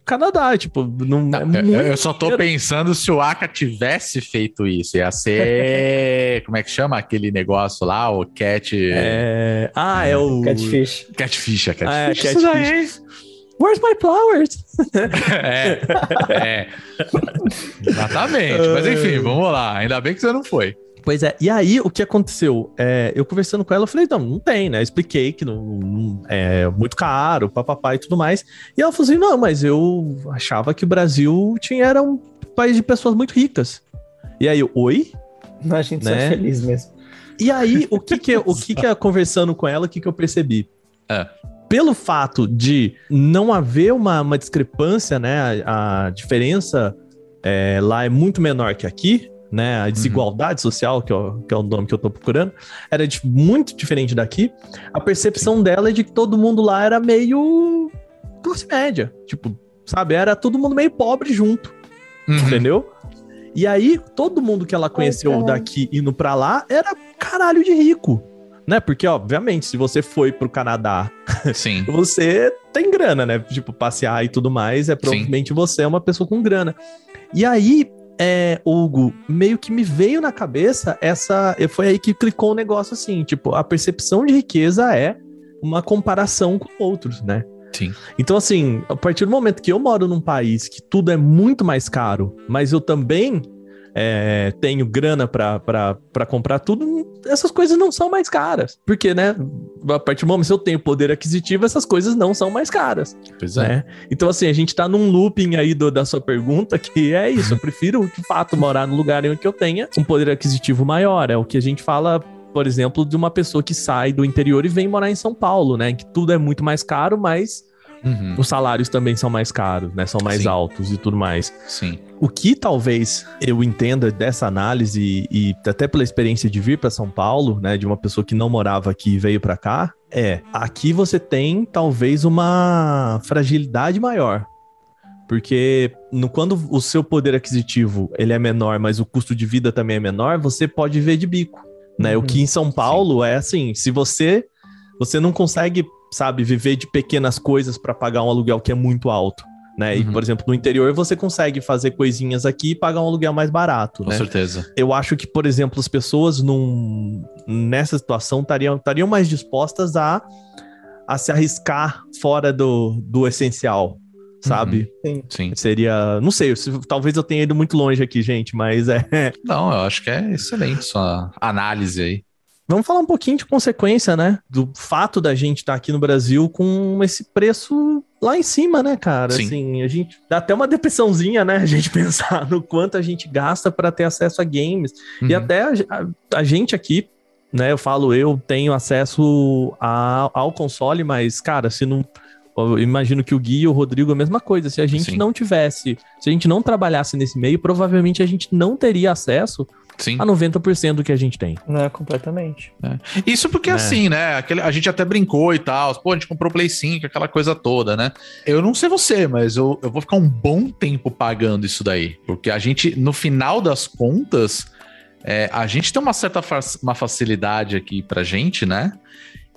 Canadá. Tipo, não é Eu- muito eu só tô dinheiro. pensando se o Aka tivesse feito isso. Ia ser. como é que chama aquele negócio lá? O cat. É... Ah, é o. Catfish. Catfish, é Ah, é, catfish. Where's my flowers? É, é. Exatamente. Mas enfim, vamos lá. Ainda bem que você não foi. Pois é, e aí o que aconteceu? É, eu conversando com ela, eu falei, não, não tem, né? Expliquei que não, não- é muito caro, papapá e tudo mais. E ela falou assim: não, mas eu achava que o Brasil tinha, era um país de pessoas muito ricas. E aí, eu, oi? A gente só Né? é feliz mesmo. E aí, o que que, o que, que é conversando com ela, o que, que eu percebi? É. Pelo fato de não haver uma, uma discrepância, né? A, a diferença é, lá é muito menor que aqui, né? A desigualdade social, que é, o, que é o nome que eu tô procurando, era de- muito diferente daqui. A percepção dela é de que todo mundo lá era meio classe média. Tipo, sabe? Era todo mundo meio pobre junto Uhum. entendeu? E aí, todo mundo que ela conheceu caralho. daqui indo pra lá era caralho de rico. Né? Porque, obviamente, se você foi pro Canadá, Sim. você tem grana, né? Tipo, passear e tudo mais, é provavelmente você é uma pessoa com grana. E aí, é, Hugo, meio que me veio na cabeça essa. Foi aí que clicou o negócio assim: tipo, a percepção de riqueza é uma comparação com outros, né? Sim. Então, assim, a partir do momento que eu moro num país que tudo é muito mais caro, mas eu também é, tenho grana pra comprar tudo, essas coisas não são mais caras. Porque, né, a partir do momento que eu tenho poder aquisitivo, essas coisas não são mais caras, Pois é. né? Então, assim, a gente tá num looping aí do- da sua pergunta, que é isso. Eu prefiro, de fato, morar no lugar em que eu tenha um poder aquisitivo maior. É o que a gente fala por exemplo, de uma pessoa que sai do interior e vem morar em São Paulo, né? Que tudo é muito mais caro, mas Uhum. os salários também são mais caros, né? São mais Sim. altos e tudo mais. Sim. O que talvez eu entenda dessa análise e até pela experiência de vir para São Paulo, né, de uma pessoa que não morava aqui e veio para cá, é aqui você tem talvez uma fragilidade maior. Porque no, quando o seu poder aquisitivo ele é menor, mas o custo de vida também é menor, você pode ver de bico, né? O Uhum. que em São Paulo é assim, se você você não consegue, sabe, viver de pequenas coisas para pagar um aluguel que é muito alto, né? E Uhum. por exemplo, no interior você consegue fazer coisinhas aqui e pagar um aluguel mais barato, Com né? certeza. Eu acho que, por exemplo, as pessoas num, nessa situação estariam estariam mais dispostas a, a se arriscar fora do, do essencial, sabe? Sim. Sim. Seria. Não sei, se- talvez eu tenha ido muito longe aqui, gente, mas é. Não, eu acho que é excelente sua análise aí. Vamos falar um pouquinho de consequência, né? Do fato da gente estar aqui no Brasil com esse preço lá em cima, né, cara? Sim. Assim, a gente dá até uma depressãozinha, né? A gente pensar no quanto a gente gasta para ter acesso a games. E Uhum. até a, a- a gente aqui, né? Eu falo, eu tenho acesso a- ao console, mas, cara, se não. Eu imagino que o Gui e o Rodrigo é a mesma coisa. Se a gente Sim. não tivesse, se a gente não trabalhasse nesse meio, provavelmente a gente não teria acesso Sim. a 90% do que a gente tem. Não, completamente. Isso porque É. assim, né? aquele- a gente até brincou e tal. Pô, a gente comprou o Play 5, aquela coisa toda, né? Eu não sei você, mas eu, eu vou ficar um bom tempo pagando isso daí. Porque a gente, no final das contas, é, a gente tem uma certa fa- uma facilidade aqui pra gente, né?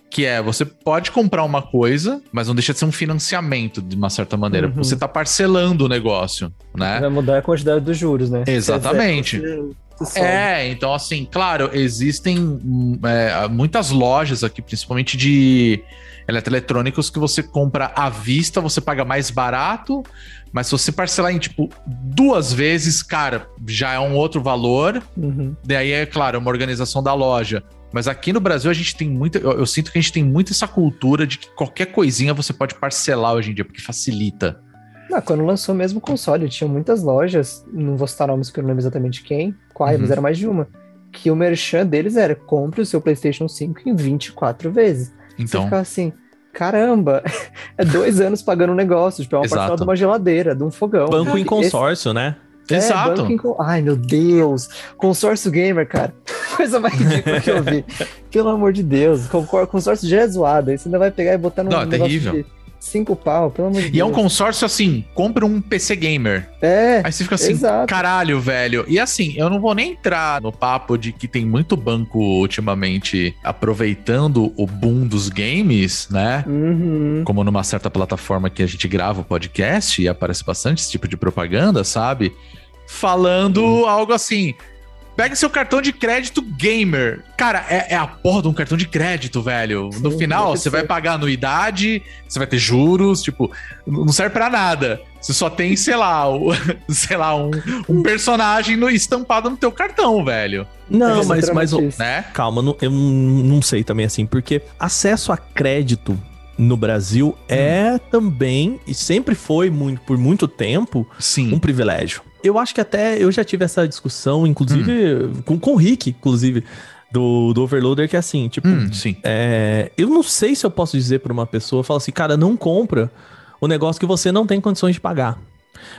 Que é, você pode comprar uma coisa, mas não deixa de ser um financiamento de uma certa maneira. Uhum. Você tá parcelando o negócio, né? Vai mudar a quantidade dos juros, né? Exatamente. É zero, você-. É, então assim, claro, existem hum, é, muitas lojas aqui, principalmente de eletroeletrônicos, que você compra à vista, você paga mais barato, mas se você parcelar em tipo duas vezes, cara, já é um outro valor. Uhum. Daí é claro, é uma organização da loja. Mas aqui no Brasil a gente tem muita. Eu, eu sinto que a gente tem muito essa cultura de que qualquer coisinha você pode parcelar hoje em dia, porque facilita. Ah, quando lançou mesmo o console, tinha muitas lojas, não vou citar nomes não lembro exatamente quem, qual, Uhum. mas era mais de uma, que o merchan deles era, compre o seu PlayStation 5 em 24 vezes. Você Então, ficava assim, caramba, é dois anos pagando um negócio, tipo, é uma parcela de uma geladeira, de um fogão. Banco em Esse- consórcio, né? É, exato. banco em con- Ai, meu Deus. Consórcio gamer, cara. Coisa mais ridícula que eu vi. Pelo amor de Deus. Concor- Consórcio já é zoado. Aí você ainda vai pegar e botar num Não, é negócio terrível. de cinco pau, pelo amor de Deus. E é um consórcio assim, compra um PC gamer. É, Aí você fica assim, Exato. caralho, velho. E assim, eu não vou nem entrar no papo de que tem muito banco ultimamente aproveitando o boom dos games, né? uhum. Como numa certa plataforma que a gente grava o podcast e aparece bastante esse tipo de propaganda, sabe? Falando algo assim. Pega seu cartão de crédito gamer. Cara, é, é a porra de um cartão de crédito, velho. no Sim, final, deixa você vai pagar anuidade, você vai ter juros, tipo, não serve pra nada. Você só tem, sei lá, o- sei lá, um, um personagem no- estampado no teu cartão, velho. Não, É mas, mas. Né? calma, não- eu não sei também assim, porque acesso a crédito no Brasil é também, e sempre foi muito, por muito tempo, Sim. um privilégio. Eu acho que até eu já tive essa discussão, inclusive, com, com o Rick, inclusive, do, do Overloader, que é assim, tipo, Hum, sim. é, eu não sei se eu posso dizer pra uma pessoa, fala assim, cara, não compra o negócio que você não tem condições de pagar.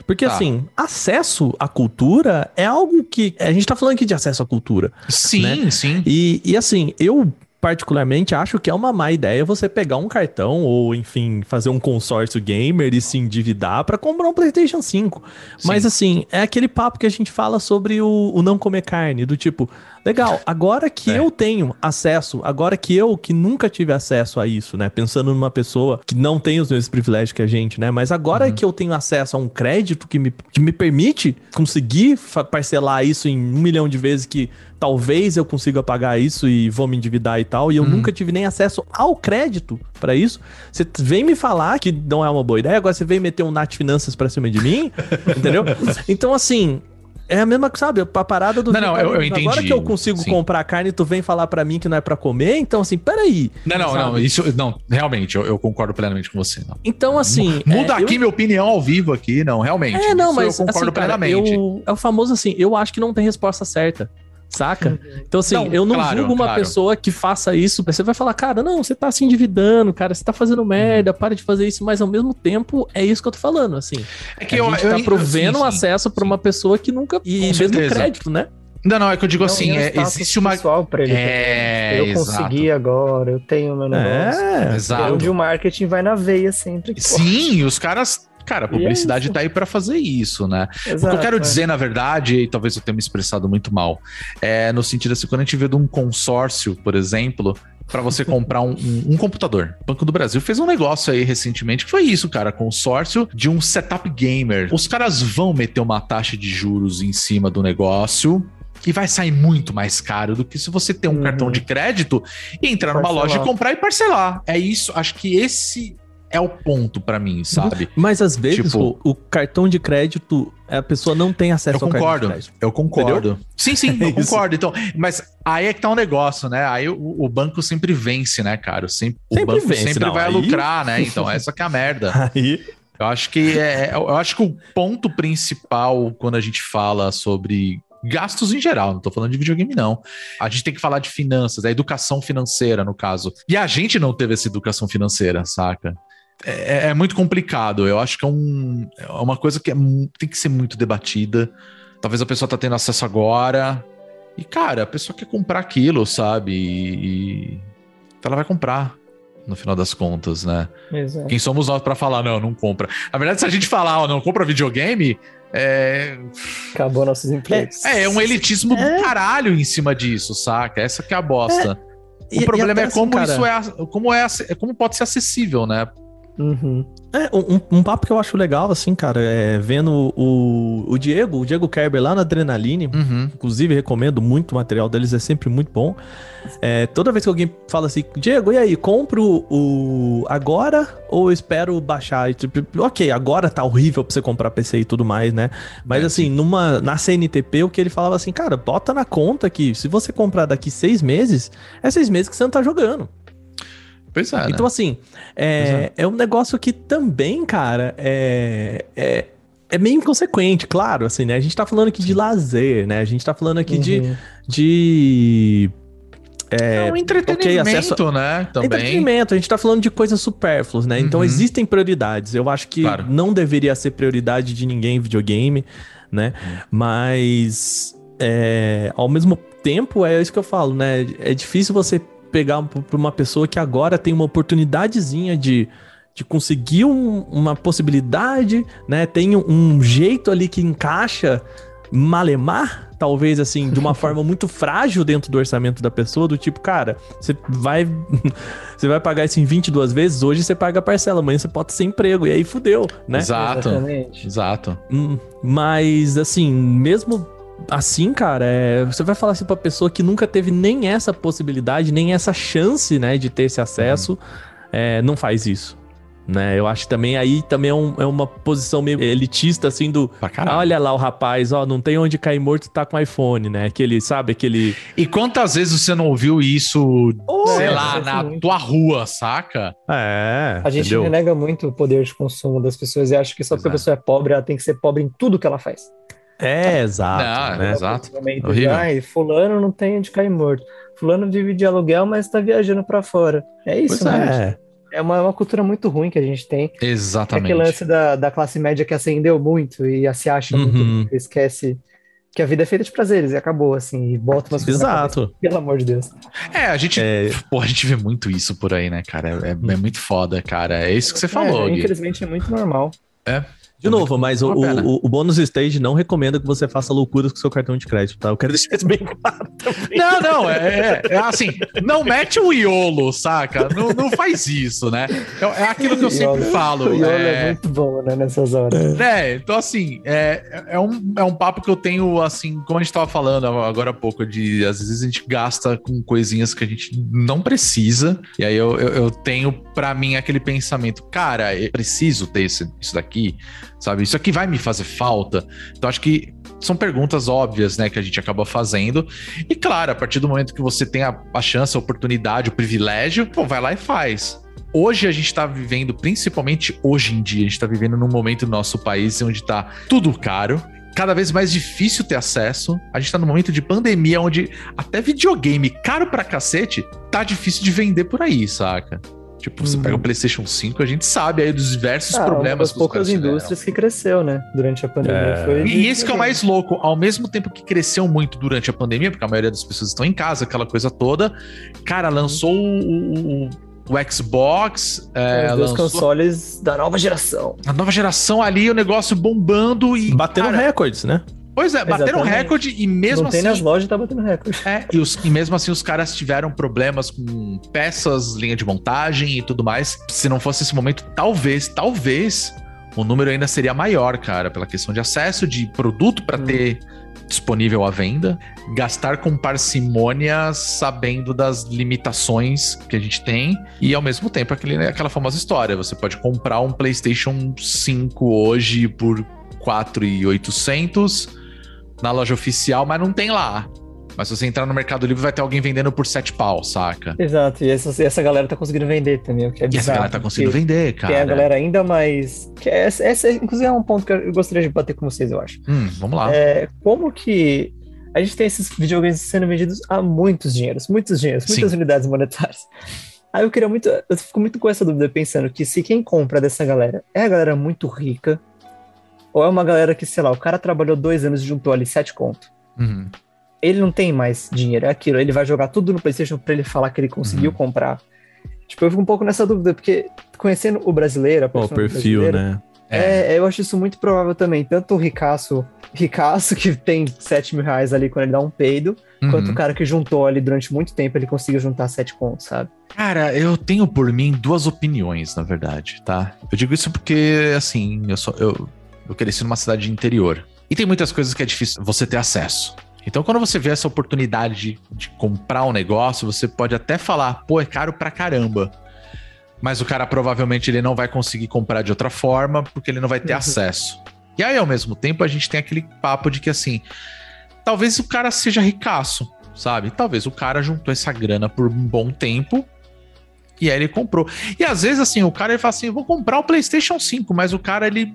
Porque, Tá. assim, acesso à cultura é algo que. A gente tá falando aqui de acesso à cultura. Sim, né? sim. E, e assim, eu particularmente acho que é uma má ideia você pegar um cartão ou, enfim, fazer um consórcio gamer e se endividar pra comprar um PlayStation 5. Mas assim, é aquele papo que a gente fala sobre o, o não comer carne, do tipo, legal, agora que É. eu tenho acesso, agora que eu que nunca tive acesso a isso, né? Pensando numa pessoa que não tem os mesmos privilégios que a gente, né? Mas agora que eu tenho acesso a um crédito que me, que me permite conseguir parcelar isso em um milhão de vezes que talvez eu consiga pagar isso e vou me endividar e tal, e eu nunca tive nem acesso ao crédito pra isso. Você vem me falar que não é uma boa ideia, agora você vem meter um Nat Finanças pra cima de mim, entendeu? Então, assim, é a mesma, sabe, a parada do... Não, não, eu- eu entendi, Agora que eu consigo sim. comprar carne, tu vem falar pra mim que não é pra comer, então, assim, peraí. Não, não, não. Sabe? Isso, não, realmente, eu, eu concordo plenamente com você. Não. Então, assim... Muda é, eu- aqui minha opinião ao vivo aqui, não, realmente. É, não, mas eu concordo assim, cara, plenamente. eu- é o famoso assim, eu acho que não tem resposta certa. Saca? Então, assim, Não, eu não claro, julgo uma claro. pessoa que faça isso. Você vai falar, cara, não, você tá se endividando, cara, você tá fazendo merda, para de fazer isso, mas ao mesmo tempo é isso que eu tô falando, assim. É a gente tá provendo sim, um sim, acesso pra sim. uma pessoa que nunca. E Com mesmo certeza. crédito, né? Não, não, é que eu digo Não, assim, é, status existe uma. pessoal pra ele. É, eu exato. consegui agora, eu tenho meu negócio. É. É Exato. onde o marketing vai na veia sempre. que Sim, os caras. Cara, a é publicidade isso. tá aí pra fazer isso, né? pode. o que eu Exato, quero é. dizer, na verdade, e talvez eu tenha me expressado muito mal, é no sentido assim, quando a gente vê de um consórcio, por exemplo, pra você comprar um, um- um computador. O Banco do Brasil fez um negócio aí recentemente que foi isso, cara, consórcio de um setup gamer. Os caras vão meter uma taxa de juros em cima do negócio. E vai sair muito mais caro do que se você ter um Uhum. cartão de crédito e entrar numa Parcelar. loja e comprar e parcelar. É isso. Acho que esse é o ponto pra mim, sabe? Mas às vezes Tipo- o, o cartão de crédito, a pessoa não tem acesso Eu ao cartão concordo, de crédito. eu concordo. Sim, sim, eu É isso. concordo. Então, mas aí é que tá um negócio, né? Aí o, o banco sempre vence, né, cara? Sempre, o Sempre banco vence, sempre não, vai aí- lucrar, né? Então, essa que é a merda. Aí, Eu acho que é, eu acho que o ponto principal quando a gente fala sobre gastos em geral, não tô falando de videogame não. A gente tem que falar de finanças, a educação financeira no caso. E a gente não teve essa educação financeira, saca? É, é muito complicado. Eu acho que é, um, é uma coisa que é tem que ser muito debatida. Talvez a pessoa tá tendo acesso agora. E, cara, a pessoa quer comprar aquilo, sabe? E, e ela vai comprar, no final das contas, né? Exato. Quem somos nós pra falar, não, não compra? Na verdade, se a gente falar, ó, não compra videogame, é, Acabou nossos empregos. é, é um elitismo do caralho em cima disso, saca? Essa que é a bosta. E- o problema é assim, como cara, isso é, como é, como pode ser acessível, né? Uhum. É, um, um papo que eu acho legal, assim, cara, é vendo o, o Diego, o Diego Kerber lá na Adrenaline, Uhum. inclusive recomendo muito o material deles, é sempre muito bom. É, toda vez que alguém fala assim, Diego, e aí, compro o agora ou espero baixar? Tipo, ok, agora tá horrível pra você comprar PC e tudo mais, né? Mas É, assim, numa, na CNTP, o que ele falava assim, cara, bota na conta que se você comprar daqui seis meses, é seis meses que você não tá jogando. Pois é, Então, né? assim, é, é um negócio que também, cara, é, é, é meio inconsequente, claro, assim, né? A gente tá falando aqui de lazer, né? A gente tá falando aqui de, Uhum. de É, um entretenimento, acesso- né? Também. entretenimento, a gente tá falando de coisas supérfluas, né? Então Uhum. existem prioridades. Eu acho que Claro. não deveria ser prioridade de ninguém videogame, né? Uhum. Mas é, ao mesmo tempo é isso que eu falo, né? É difícil você pegar pra uma pessoa que agora tem uma oportunidadezinha de, de conseguir um- uma possibilidade, né? Tem um, um jeito ali que encaixa malemar, talvez assim, de uma forma muito frágil dentro do orçamento da pessoa, do tipo, cara, você vai você vai pagar isso em 22 vezes, hoje você paga a parcela, amanhã você pode ser emprego, e aí fudeu, né? Exato. Exatamente. Exato. Hum, Mas, assim, mesmo assim, cara, é, você vai falar assim pra pessoa que nunca teve nem essa possibilidade, nem essa chance, né, de ter esse acesso, é, não faz isso. Né, eu acho que também aí também é, um- é uma posição meio elitista, assim, do. Olha lá o rapaz, ó, não tem onde cair morto, tá com iPhone, né? Aquele, sabe, aquele. E quantas vezes você não ouviu isso, sei é, lá, na muito. tua rua, saca? É. A gente entendeu? renega muito o poder de consumo das pessoas e acha que só porque a pessoa é pobre, ela tem que ser pobre em tudo que ela faz. É, exato. Não, né? Exato. Ai, fulano não tem onde cair morto. Fulano vive de aluguel, mas tá viajando pra fora. É isso, Pois né? é. É uma, uma cultura muito ruim que a gente tem. É Exatamente. aquele lance da, da classe média que ascendeu muito e se acha Uhum. muito, esquece que a vida é feita de prazeres e acabou, assim, e bota umas coisas Exato. pelo amor de Deus. É, a gente, É. pô, a gente vê muito isso por aí, né, cara? É, é muito foda, cara. É isso que você falou, É, Gui. infelizmente é muito normal. De novo, mas o, o, o bônus stage não recomenda que você faça loucuras com seu cartão de crédito, tá? Eu quero deixar isso bem claro também. Não, não, é, é- é assim, não mete o iolo, saca? Não, não faz isso, né? É, é aquilo que eu sempre Iolo- falo. O Iolo é... é, muito bom, né, nessas horas. né? Então, assim, é, é, um, é um papo que eu tenho, assim, como a gente tava falando agora há pouco, de às vezes a gente gasta com coisinhas que a gente não precisa, e aí eu, eu, eu tenho pra mim aquele pensamento, cara, eu preciso ter esse, isso daqui, sabe? Isso aqui vai me fazer falta. Então, acho que são perguntas óbvias, né, que a gente acaba fazendo. E claro, a partir do momento que você tem a, a chance, a oportunidade, o privilégio, pô, vai lá e faz. Hoje a gente tá vivendo, principalmente hoje em dia, a gente tá vivendo num momento no nosso país onde tá tudo caro. Cada vez mais difícil ter acesso. A gente tá num momento de pandemia onde até videogame caro pra cacete tá difícil de vender por aí, saca? Tipo, você Uhum. pega o PlayStation 5, a gente sabe aí dos diversos Ah, uma problemas das que os poucas caras tiveram. indústrias que cresceu, né, durante a pandemia. É. Foi E esse que é o mais louco, ao mesmo tempo que cresceu muito durante a pandemia, porque a maioria das pessoas estão em casa, aquela coisa toda, cara, lançou o, o- o Xbox, é, Os dois lançou consoles da nova geração. a nova geração ali, o negócio bombando e. Batendo cara, recordes, né? Pois é, bateram Exatamente. recorde e mesmo não tem assim. nas lojas, tá batendo recorde. É, e, os- e mesmo assim os caras tiveram problemas com peças, linha de montagem e tudo mais. Se não fosse esse momento, talvez, talvez o número ainda seria maior, cara, pela questão de acesso de produto pra Hum. ter disponível à venda, gastar com parcimônia, sabendo das limitações que a gente tem, e ao mesmo tempo aquele, aquela famosa história: você pode comprar um PlayStation 5 hoje por 4,800 na loja oficial, mas não tem lá. Mas se você entrar no Mercado Livre, vai ter alguém vendendo por 7 pau, saca? Exato, e essa, essa galera tá conseguindo vender também, o que é E essa bizarro. galera tá conseguindo porque- vender, Que cara. é a galera ainda mais. Que é, essa, essa, inclusive, é um ponto que eu gostaria de bater com vocês, eu acho. Hum, vamos lá. É, como que a gente tem esses videogames sendo vendidos a muitos dinheiros, muitos dinheiros, muitas Sim. unidades monetárias. Aí eu queria muito. Eu fico muito com essa dúvida, pensando que se quem compra dessa galera é a galera muito rica, ou é uma galera que, sei lá, o cara trabalhou dois anos e juntou ali sete conto. Uhum. Ele não tem mais dinheiro, é aquilo. Ele vai jogar tudo no PlayStation pra ele falar que ele conseguiu Uhum. comprar. Tipo, eu fico um pouco nessa dúvida, porque conhecendo o brasileiro, a Ó, o perfil, né? É, eu acho isso muito provável também. Tanto o ricaço, ricaço que tem 7 mil reais ali quando ele dá um peido, quanto Uhum. o cara que juntou ali durante muito tempo, ele conseguiu juntar 7 contos, sabe? Cara, eu tenho por mim duas opiniões, na verdade, tá? Eu digo isso porque, assim, eu, sou, eu, eu cresci numa cidade de interior. E tem muitas coisas que é difícil você ter acesso. Então, quando você vê essa oportunidade de, de comprar um negócio, você pode até falar, pô, é caro pra caramba. Mas o cara provavelmente ele não vai conseguir comprar de outra forma, porque ele não vai ter Uhum. acesso. E aí, ao mesmo tempo, a gente tem aquele papo de que, assim, talvez o cara seja ricaço, sabe? Talvez o cara juntou essa grana por um bom tempo e aí ele comprou. E às vezes, assim, o cara ele fala assim: vou comprar o PlayStation 5, mas o cara ele.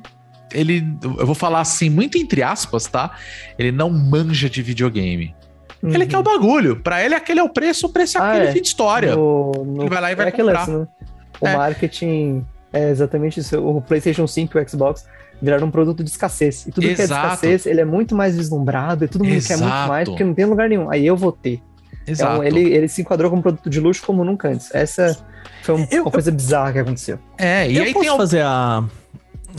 Ele, eu vou falar assim, muito entre aspas, tá? Ele não manja de videogame. Ele quer o bagulho. Pra ele, aquele é o preço, o preço é Uhum. Ah, aquele é. fim de história. No, no, Ele vai lá e vai é comprar. lance, né? O É. marketing é exatamente isso. O PlayStation 5 e o Xbox viraram um produto de escassez. E tudo que é de Exato. escassez, ele é muito mais vislumbrado, e todo mundo quer muito Exato. mais, porque não tem lugar nenhum. Aí eu vou ter. Exato. Então, ele, ele se enquadrou como produto de luxo como nunca antes. Essa foi um- Eu- uma coisa bizarra que aconteceu. É, e eu aí posso tem. fazer a.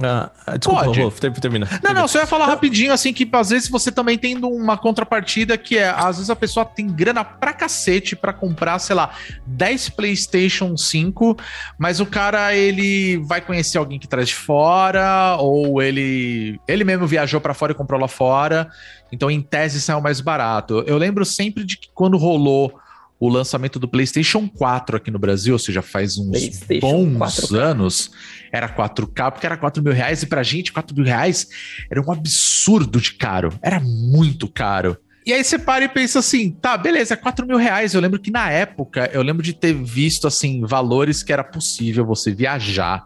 a- a- desculpa, Pode. Rolf, ter- termina. Não, não, só ia falar rapidinho, assim, que às vezes você também tem uma contrapartida que é, às vezes a pessoa tem grana pra cacete pra comprar, sei lá, 10 PlayStation 5, mas o cara, ele vai conhecer alguém que traz de fora, ou ele ele mesmo viajou pra fora e comprou lá fora, então em tese saiu mais barato. Eu lembro sempre de que quando rolou o lançamento do PlayStation 4 aqui no Brasil, ou seja, faz uns bons 4K. anos, era 4K, porque era 4 mil reais, e pra gente, 4 mil reais era um absurdo de caro. Era muito caro. E aí você para e pensa assim, tá, beleza, é 4 mil reais. Eu lembro que na época, eu lembro de ter visto, assim, valores que era possível você viajar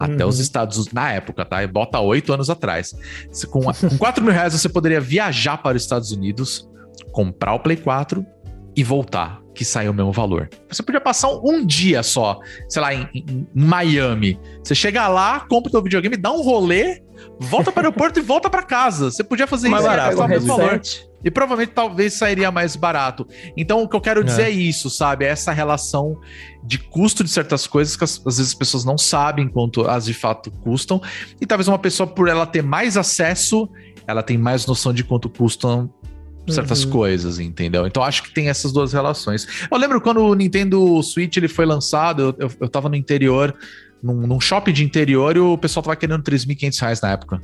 até Uhum. os Estados Unidos, na época, tá? E bota oito anos atrás. Com, com 4 mil reais você poderia viajar para os Estados Unidos, comprar o Play 4 e voltar, que saiu o mesmo valor. Você podia passar um, dia só, sei lá, em, em- Miami. Você chega lá, compra o teu videogame, dá um rolê, volta para o aeroporto e volta para casa. Você podia fazer Mais isso barato, o mesmo valor. E provavelmente talvez sairia mais barato. Então, o que eu quero dizer é, isso, sabe? É essa relação de custo de certas coisas que as- às vezes as pessoas não sabem quanto as de fato custam. E talvez uma pessoa, por ela ter mais acesso, ela tem mais noção de quanto custam certas Uhum. coisas, entendeu? Então acho que tem essas duas relações. Eu lembro quando o Nintendo Switch ele foi lançado, eu, eu, eu tava no interior, num, num shopping de interior, e o pessoal tava querendo 3.500 reais na época.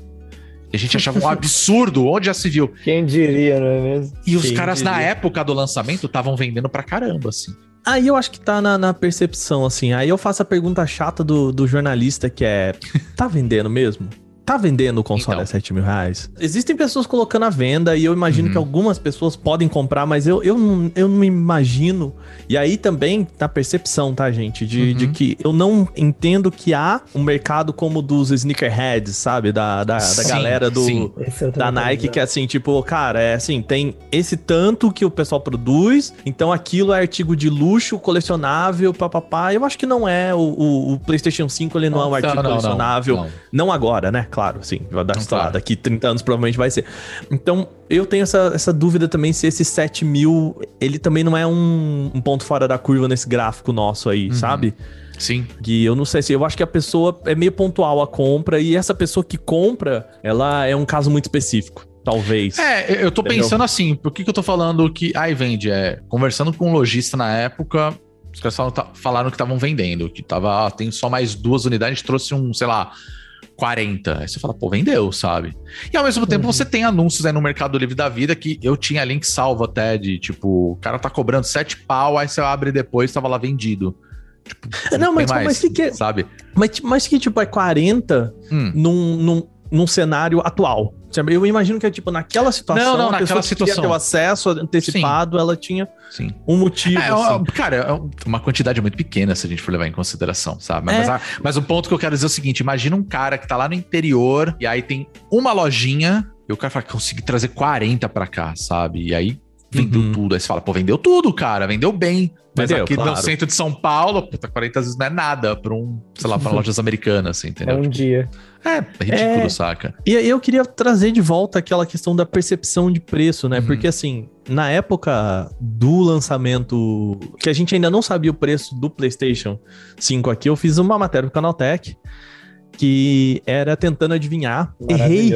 E a gente achava um absurdo, onde já se viu. Quem diria, não é mesmo? E os Quem caras, na diria? época do lançamento, estavam vendendo pra caramba, assim. Aí eu acho que tá na, na percepção, assim. Aí eu faço a pergunta chata do, do jornalista, que é: tá vendendo mesmo? Tá vendendo o console Então. a 7 mil reais? Existem pessoas colocando à venda e eu imagino Uhum. que algumas pessoas podem comprar, mas eu, eu, não, eu não imagino. E aí também na percepção, tá, gente? De, Uhum. de que eu não entendo que há um mercado como o dos sneakerheads, sabe? Da, da, da Sim, galera do, é da Nike, quero que é assim, tipo, cara, é assim, tem esse tanto que o pessoal produz, então aquilo é artigo de luxo, colecionável, papapá. Eu acho que não é. O, o- o PlayStation 5 ele não, é um artigo colecionável. Não, não. agora, né? Claro, sim. Vai dar sei lá, claro. daqui 30 anos provavelmente vai ser. Então, eu tenho essa, essa dúvida também se esse 7 mil, ele também não é um, um ponto fora da curva nesse gráfico nosso aí, Uhum. sabe? Sim. Que eu não sei se eu acho que a pessoa é meio pontual a compra e essa pessoa que compra, ela é um caso muito específico, talvez. É, eu tô Entendeu? pensando assim, por que, que eu tô falando que aí vende? É, conversando com um lojista na época, os caras falaram, falaram que estavam vendendo, que tava, ah, tem só mais duas unidades, a gente trouxe um, sei lá, 40. Aí você fala, pô, vendeu, sabe? E ao mesmo tempo Uhum. você tem anúncios aí no Mercado Livre da Vida que eu tinha link salvo até de tipo, o cara tá cobrando 7 pau, aí você abre depois, tava lá vendido. Tipo, Não, mas- tem mas que que- Sabe? Mas, mas que, tipo, é 40 Hum. num, num, num cenário atual. Eu imagino que é, tipo, naquela situação, Não, não, a naquela pessoa que queria situação. ter o acesso antecipado, ela tinha Sim. um motivo, É, assim. cara, é uma quantidade muito pequena se a gente for levar em consideração, sabe? Mas, É. mas, a- mas o ponto que eu quero dizer é o seguinte: imagina um cara que tá lá no interior e aí tem uma lojinha e o cara fala, consegui trazer 40 pra cá, sabe? E aí vendeu Uhum. tudo. Aí você fala, pô, vendeu tudo, cara, vendeu bem. Mas Vendeu, aqui claro. no centro de São Paulo, puta, 40 vezes não é nada pra um, sei lá, pra lojas americanas, assim, É entendeu? um dia. É, é ridículo, É. saca? E aí eu queria trazer de volta aquela questão da percepção de preço, né? Uhum. Porque assim, na época do lançamento, que a gente ainda não sabia o preço do PlayStation 5 aqui, eu fiz uma matéria pro Canaltech que era tentando adivinhar. Errei.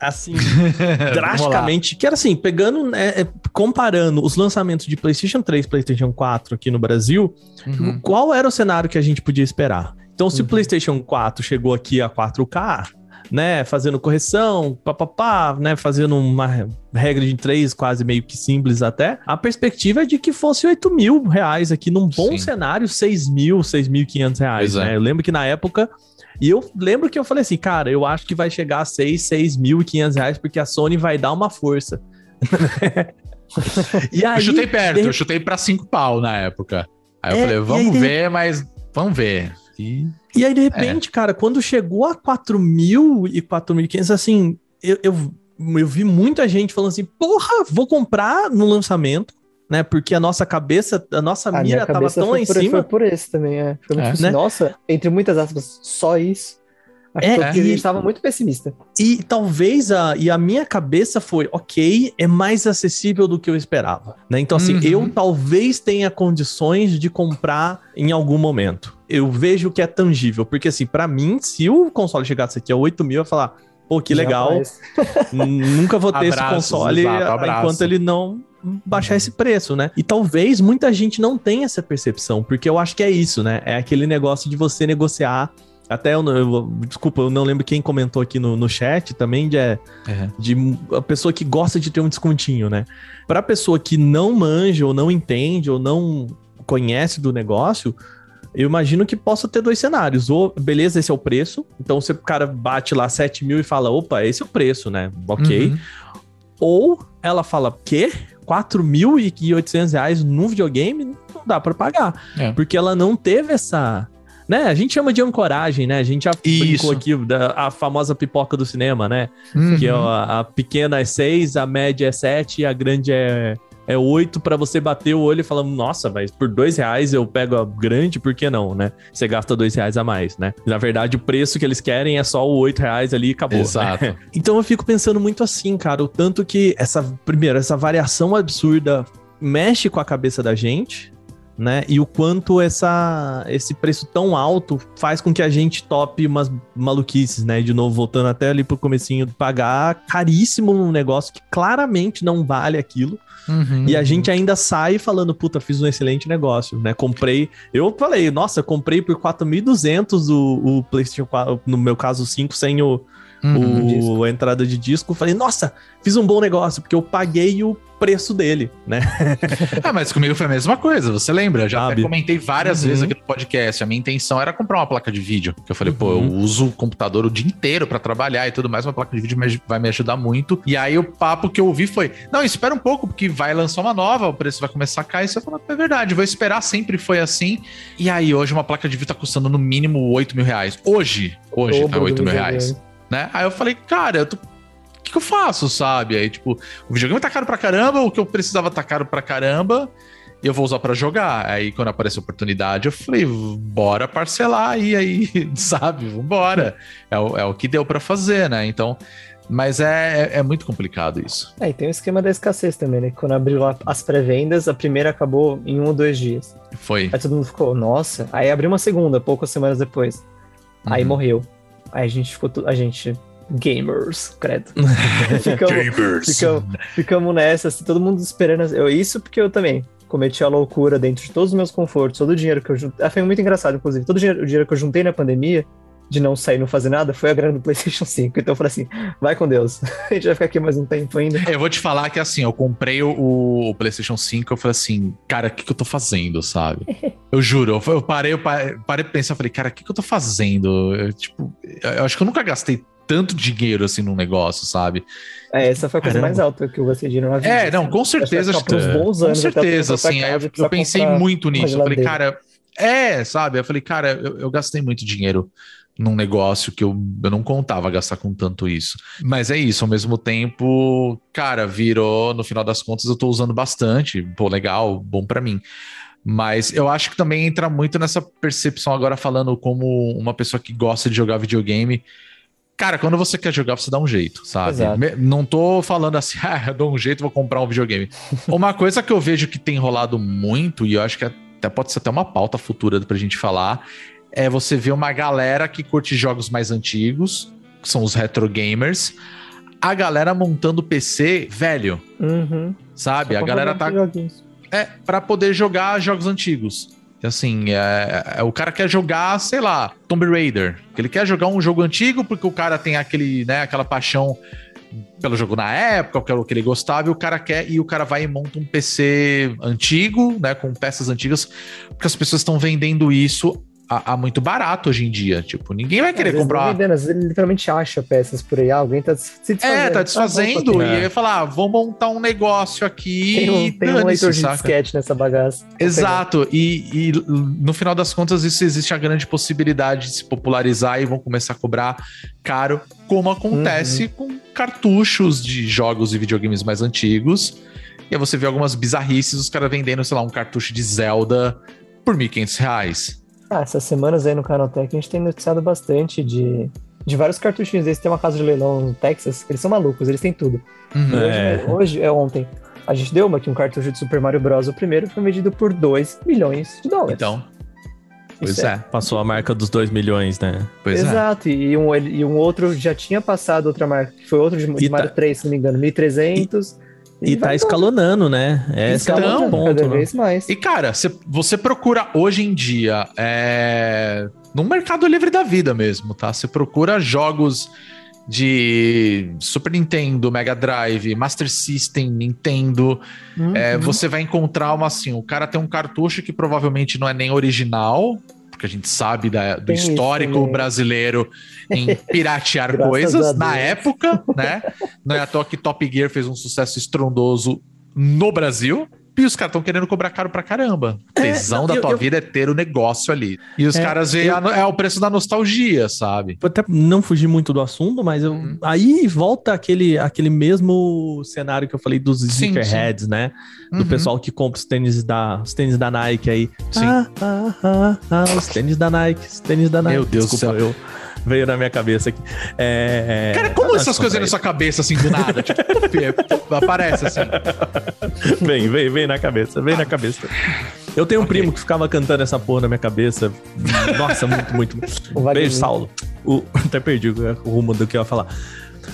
Assim, drasticamente, que era assim, pegando, né, é, comparando os lançamentos de PlayStation 3 PlayStation 4 aqui no Brasil, Uhum. qual era o cenário que a gente podia esperar? Então, se o Uhum. PlayStation 4 chegou aqui a 4K, né, fazendo correção, papapá, né, fazendo uma regra de 3 quase meio que simples até, a perspectiva é de que fosse 8 mil reais aqui num bom Sim. cenário, 6 mil, 6.500 reais, é. né? Eu lembro que na época e eu lembro que eu falei assim, cara, eu acho que vai chegar a 6, 6.500 reais, porque a Sony vai dar uma força. e aí, eu chutei perto, de- eu chutei pra 5 pau na época. Aí eu É, falei, e vamos aí de- ver, mas vamos ver. E E aí, de É. repente, cara, quando chegou a 4.000 e 4.500, assim, eu, eu, eu vi muita gente falando assim, porra, vou comprar no lançamento, né? Porque a nossa cabeça, a nossa A mira tava tão lá foi em por, foi cima. por esse também, é. Foi muito É. Né? nossa, entre muitas aspas, só isso. Acho É, que porque e- a gente tava muito pessimista. E talvez a, e a minha cabeça foi, ok, é mais acessível do que eu esperava, né? Então assim, Uhum. eu talvez tenha condições de comprar em algum momento. Eu vejo que é tangível, porque assim, pra mim, se o console chegasse aqui a 8 mil, eu ia falar, pô, que legal, Nunca vou ter esse console exato, enquanto ele não baixar esse preço, né? E talvez muita gente não tenha essa percepção, porque eu acho que é isso, né? É aquele negócio de você negociar. Até eu, eu- desculpa, eu não lembro quem comentou aqui no, no chat também, de, É. de a pessoa que gosta de ter um descontinho, né? Pra pessoa que não manja, ou não entende, ou não conhece do negócio, eu imagino que possa ter dois cenários. Ou, beleza, esse é o preço. Então, se o cara bate lá 7 mil e fala, opa, esse é o preço, né? Ok. Uhum. Ou ela fala, quê? 4.800 reais num videogame? Não dá pra pagar. É. Porque ela não teve essa... Né? A gente chama de ancoragem, né? A gente já Isso. aqui da a famosa pipoca do cinema, né? Uhum. Que é a, a pequena é 6, a média é 7 e a grande é, é 8 pra você bater o olho e falar, nossa, mas por dois reais eu pego a grande, por que não, né? Você gasta dois reais a mais, né? Na verdade, o preço que eles querem é só o 8 reais ali e acabou. né? Exato. Então eu fico pensando muito assim, cara, o tanto que essa, primeiro, essa variação absurda mexe com a cabeça da gente, né? E o quanto essa, esse preço tão alto faz com que a gente tope umas maluquices, né? De novo, voltando até ali pro comecinho, pagar caríssimo num negócio que claramente não vale aquilo. Uhum. E a gente ainda sai falando, puta, fiz um excelente negócio, né? Comprei. Eu falei, nossa, comprei por 4.200 o, o PlayStation 4, no meu caso, 5 sem o, Uhum. o- a entrada de disco. Falei, nossa, fiz um bom negócio, porque eu paguei o preço dele, né? Ah, mas comigo foi a mesma coisa, você lembra? Já até Sabe? comentei várias Uhum. vezes aqui no podcast. A minha intenção era comprar uma placa de vídeo. Que eu falei, pô, eu Uhum. uso o computador o dia inteiro pra trabalhar e tudo mais. Uma placa de vídeo vai me ajudar muito. E aí o papo que eu ouvi foi: não, espera um pouco, porque vai lançar uma nova, o preço vai começar a cair. Você falou, é verdade, vou esperar, sempre foi assim. E aí hoje uma placa de vídeo tá custando no mínimo 8 mil reais. Hoje, hoje tá Dobro do 8 mil videogame. reais. Né? Aí eu falei, cara, eu tô. O que, que eu faço, sabe? Aí, tipo, o videogame tá caro pra caramba, o que eu precisava tá caro pra caramba, e eu vou usar pra jogar. Aí, quando apareceu a oportunidade, eu falei, bora parcelar aí, aí, sabe? Vambora. É o, é o que deu pra fazer, né? Então, mas é, é, é muito complicado isso. É, e tem o esquema da escassez também, né? Quando abriu as pré-vendas, a primeira acabou em um ou dois dias. Foi. Aí todo mundo ficou, nossa. Aí abriu uma segunda, poucas semanas depois. Aí Uhum. morreu. Aí a gente ficou, a gente, gamers, credo. ficamos, ficamos, ficamos nessa, assim, todo mundo esperando. Eu, isso porque eu também cometi a loucura dentro de todos os meus confortos, todo o dinheiro que eu juntei. Ah, foi muito engraçado, inclusive. Todo o dinheiro, o dinheiro que eu juntei na pandemia, de não sair não fazer nada foi a grana do PlayStation 5. Então eu falei assim: vai com Deus. A gente vai ficar aqui mais um tempo ainda. Eu vou te falar que assim, eu comprei o, o PlayStation 5, eu falei assim, cara, o que, que eu tô fazendo, sabe? Eu juro, eu, parei, eu parei, parei pra pensar, eu falei, cara, o que, que eu tô fazendo? Eu, tipo, eu acho que eu nunca gastei tanto dinheiro assim num negócio, sabe? É, essa foi a coisa Caramba. mais alta que eu gastei dinheiro na vida. É, não, com Acho que certeza. por uns bons com anos eu certeza, assim. casa aí e eu, pensei muito nisso. Eu falei, cara, é, sabe? Eu falei, cara, eu, eu gastei muito dinheiro num negócio que eu, eu não contava gastar com tanto isso. Mas é isso, ao mesmo tempo, cara, virou, no final das contas, eu tô usando bastante. Pô, legal, bom pra mim. Mas eu acho que também entra muito nessa percepção agora falando como uma pessoa que gosta de jogar videogame. Cara, quando você quer jogar, você dá um jeito, sabe? Me- Não tô falando assim, ah, eu dou um jeito, vou comprar um videogame. Uma coisa que eu vejo que tem rolado muito, e eu acho que até pode ser até uma pauta futura pra gente falar, é você ver uma galera que curte jogos mais antigos, que são os retro gamers, a galera montando PC velho, Uhum. sabe? Só A pra galera tá joguinhos. é, para poder jogar jogos antigos. Assim, é, é, o cara quer jogar, sei lá, Tomb Raider. Que Ele quer jogar um jogo antigo porque o cara tem aquele, né, aquela paixão pelo jogo na época, pelo que ele gostava, e o cara quer, e o cara vai e monta um PC antigo, né, com peças antigas, porque as pessoas estão vendendo isso a, a muito barato hoje em dia. Tipo, ninguém vai querer comprar. vendendo, às vezes ele literalmente acha peças por aí. Alguém tá se desfazendo. É, tá desfazendo. vou e É. ele falar, ah, vou montar um negócio aqui. Tem um, e tem um leitor de saca? disquete nessa bagaça. Exato, e, e no final das contas, isso existe a grande possibilidade de se popularizar e vão começar a cobrar caro, como acontece com cartuchos de jogos e videogames mais antigos. E aí você vê algumas bizarrices, os caras vendendo, sei lá, um cartucho de Zelda por 1.500 reais. Ah, essas semanas aí no Canaltech a gente tem noticiado bastante de, de vários cartuchinhos desses. Tem uma casa de leilão no Texas, eles são malucos, eles têm tudo. Uhum. É. Hoje, hoje, é ontem, a gente deu uma que um cartucho de Super Mario Bros. O primeiro foi vendido por 2 milhões de dólares. Então, pois Isso é. Passou a marca dos 2 milhões, né? Pois é. Exato, e um, e um outro já tinha passado outra marca, que foi outro de, de tá- Mario 3, se não me engano, 1300. E tá escalonando, né? É Então, ponto, cada né? vez mais. E, cara, cê- você procura hoje em dia é, no Mercado Livre da vida mesmo, tá? Você procura jogos de Super Nintendo, Mega Drive, Master System, Nintendo. É, Uhum. você vai encontrar uma assim: o cara tem um cartucho que provavelmente não é nem original. Porque a gente sabe da- do Tem isso histórico também. brasileiro em piratear coisas na época, né? Não é à toa que Top Gear fez um sucesso estrondoso no Brasil. E os caras estão querendo cobrar caro pra caramba. O tesão não, da eu- tua eu- vida é ter o negócio ali. E os É, caras veem eu- é o preço da nostalgia, sabe? Vou até não fugir muito do assunto, mas Uhum. aí volta aquele, aquele mesmo cenário que eu falei dos sneakerheads, né? Do Uhum. pessoal que compra os tênis da, os tênis da Nike aí. Sim. Ah, ah, ah, ah, os tênis da Nike, os tênis da Nike. Meu Deus do céu. eu veio na minha cabeça aqui. É, Cara, como ah, essas coisas aí na sua cabeça, assim, do nada? tipo, aparece assim. Vem, vem, vem na cabeça, vem na cabeça. Eu tenho um Ok. primo que ficava cantando essa porra na minha cabeça. Nossa, muito, muito. Beijo, Saulo. O- até perdi o rumo do que eu ia falar.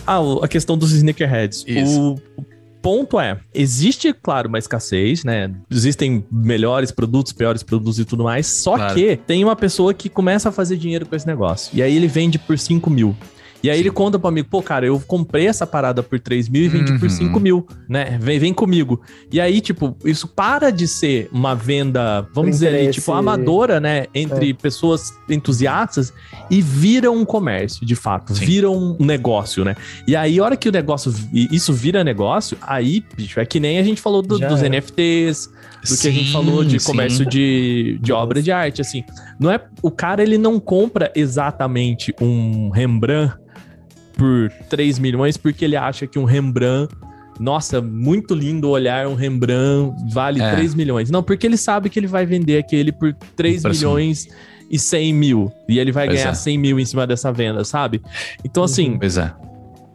Ah, a questão dos sneakerheads. Isso. O ponto é, existe, claro, uma escassez, né? Existem melhores produtos, piores produtos e tudo mais. Só Claro. que tem uma pessoa que começa a fazer dinheiro com esse negócio. E aí ele vende por 5 mil. E aí ele conta pro amigo, pô, cara, eu comprei essa parada por 3 mil e vendi por Uhum. 5 mil, né? Vem, vem comigo. E aí, tipo, isso para de ser uma venda, vamos Por dizer interesse. tipo, amadora, né? Entre pessoas entusiastas e vira um comércio, de fato. Sim. Vira um negócio, né? E aí, a hora que o negócio, isso vira negócio, aí, bicho, é que nem a gente falou do- dos era. NFTs, do que a gente Sim, falou de sim. comércio de, de obra de arte, assim. Não é, o cara, ele não compra exatamente um Rembrandt por 3 milhões porque ele acha que um Rembrandt nossa, muito lindo olhar, um Rembrandt vale É. 3 milhões. Não, porque ele sabe que ele vai vender aquele por 3 Parece um- milhões e 100 mil. E ele vai Pois ganhar é. 100 mil em cima dessa venda, sabe? Então, assim, Pois é.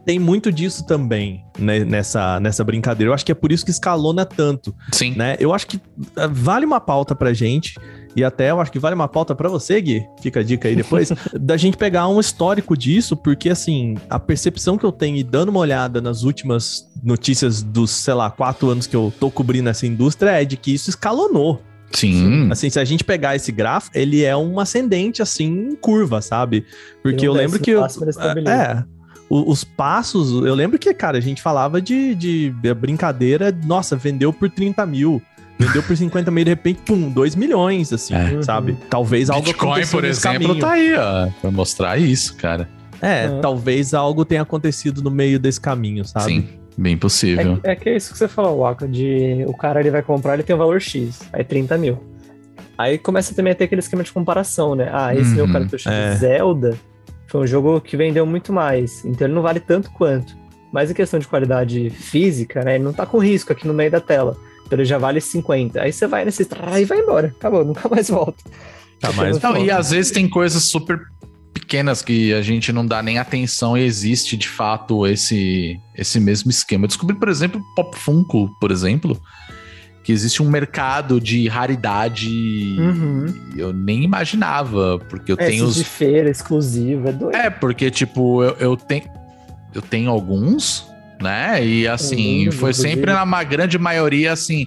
tem muito disso também né, nessa, nessa brincadeira. Eu acho que é por isso que escalona tanto, Sim. né? Eu acho que ah, vale uma pauta pra gente. E até eu acho que vale uma pauta pra você, Gui. Fica a dica aí depois. da gente pegar um histórico disso, porque assim, a percepção que eu tenho e dando uma olhada nas últimas notícias dos, sei lá, quatro anos que eu tô cobrindo essa indústria é de que isso escalonou. Sim. Assim, se a gente pegar esse gráfico, ele é um ascendente, assim, em curva, sabe? Porque um eu lembro que... eu- é, os passos, eu lembro que, cara, a gente falava de, de brincadeira, nossa, vendeu por 30 mil, vendeu por 50 mil, de repente, pum, 2 milhões, assim, É. sabe? Talvez algo Bitcoin, aconteceu por nesse exemplo, caminho. tá aí, ó, pra mostrar isso, cara. É, Uhum. talvez algo tenha acontecido no meio desse caminho, sabe? Sim, bem possível. É, é que é isso que você falou, Waka, de o cara ele vai comprar, ele tem um valor X, aí 30 mil. Aí começa também a ter aquele esquema de comparação, né? Ah, esse meu Uhum, cartucho é. de Zelda foi um jogo que vendeu muito mais, então ele não vale tanto quanto. Mas em questão de qualidade física, né? Ele não tá com risco aqui no meio da tela. Então ele já vale 50. Aí você vai nesse e vai embora. Acabou, nunca mais volta. Tá mais Não, e às vezes tem coisas super pequenas que a gente não dá nem atenção e existe de fato esse, esse mesmo esquema. Eu descobri, por exemplo, Pop Funko, por exemplo, que existe um mercado de raridade Uhum. eu nem imaginava, porque eu É, tenho os de feira, exclusivo, é doido. É, porque, tipo, eu, eu tenho. Eu tenho alguns, né? E assim, foi sempre na ma- grande maioria assim.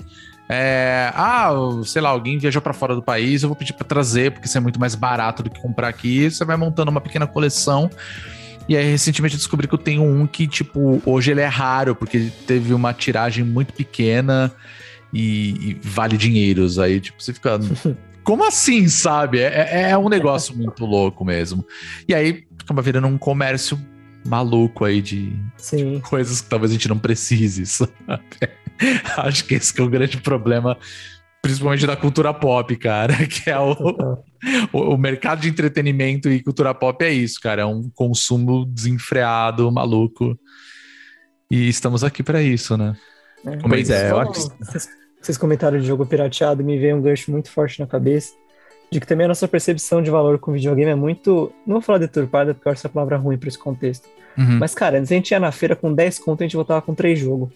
é, ah, sei lá, alguém viajou pra fora do país, eu vou pedir pra trazer, porque isso é muito mais barato do que comprar aqui. Você vai montando uma pequena coleção. E aí, recentemente, eu descobri que eu tenho um que, tipo, hoje ele é raro, porque teve uma tiragem muito pequena e, e vale dinheiros. Aí, tipo, você fica. Como assim, sabe? É, é- é um negócio muito louco mesmo. E aí acaba virando um comércio maluco aí de Sim. coisas que talvez a gente não precise, sabe? Acho que esse que é o grande problema, principalmente da cultura pop, cara, que é o, o, o mercado de entretenimento e cultura pop é isso, cara, é um consumo desenfreado, maluco. E estamos aqui pra isso, né? É. Como Pois é, eu Só- acho que- Vocês, vocês comentaram de jogo pirateado, me veio um gancho muito forte na cabeça. De que também a nossa percepção de valor com videogame é muito. Não vou falar deturpada, porque eu acho essa palavra ruim pra esse contexto. Uhum. Mas, cara, antes a gente ia na feira com 10 conto, a gente voltava com 3 jogos.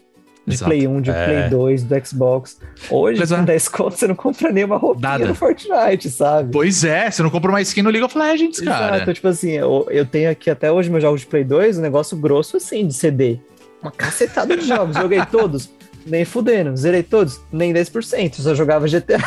De Exato. Play 1, de É. Play 2, do Xbox. Hoje, Pois com é. 10 conto, você não compra nenhuma roupinha Nada. no Fortnite, sabe? Pois é, você não compra uma skin no League of Legends, cara. Exato, tipo assim, eu, eu tenho aqui até hoje meus jogos de Play 2, um negócio grosso assim, de CD. Uma cacetada de jogos, joguei todos, nem fudendo. Zerei todos, nem 10%, só jogava GTA.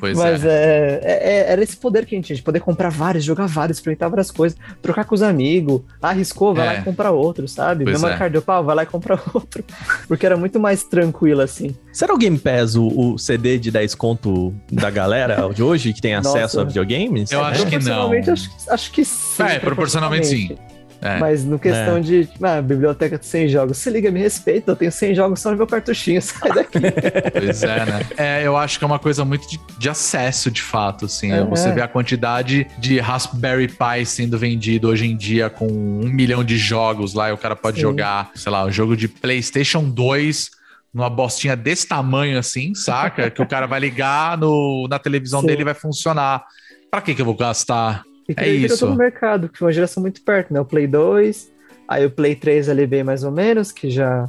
Pois Mas é. é. é- é- era esse poder que a gente tinha, de poder comprar vários, jogar vários, experimentar várias coisas, trocar com os amigos. Arriscou, vai É. lá e compra outro, sabe? Pois Mesma é. cardiopau, vai lá e compra outro. Porque era muito mais tranquilo assim. Será o Game Pass o, o CD de 10 conto da galera de hoje que tem Nossa. acesso a videogames? Eu acho que não. Proporcionalmente, Acho, acho que sim. É, proporcionalmente sim. É. Mas no questão de, ah, biblioteca de 100 jogos, se liga, me respeita, eu tenho 100 jogos só no meu cartuchinho, sai daqui. Pois é, né? É, eu acho que é uma coisa muito de, de acesso, de fato, assim. É. Você vê a quantidade de Raspberry Pi sendo vendido hoje em dia com um milhão de jogos lá e o cara pode Sim. jogar, sei lá, um jogo de PlayStation 2 numa bostinha desse tamanho assim, saca? que o cara vai ligar no, na televisão Sim. dele e vai funcionar. Pra que que eu vou gastar? E É isso. todo no mercado, que foi uma geração muito perto, né? O Play 2, aí o Play 3 ali bem mais ou menos, que já...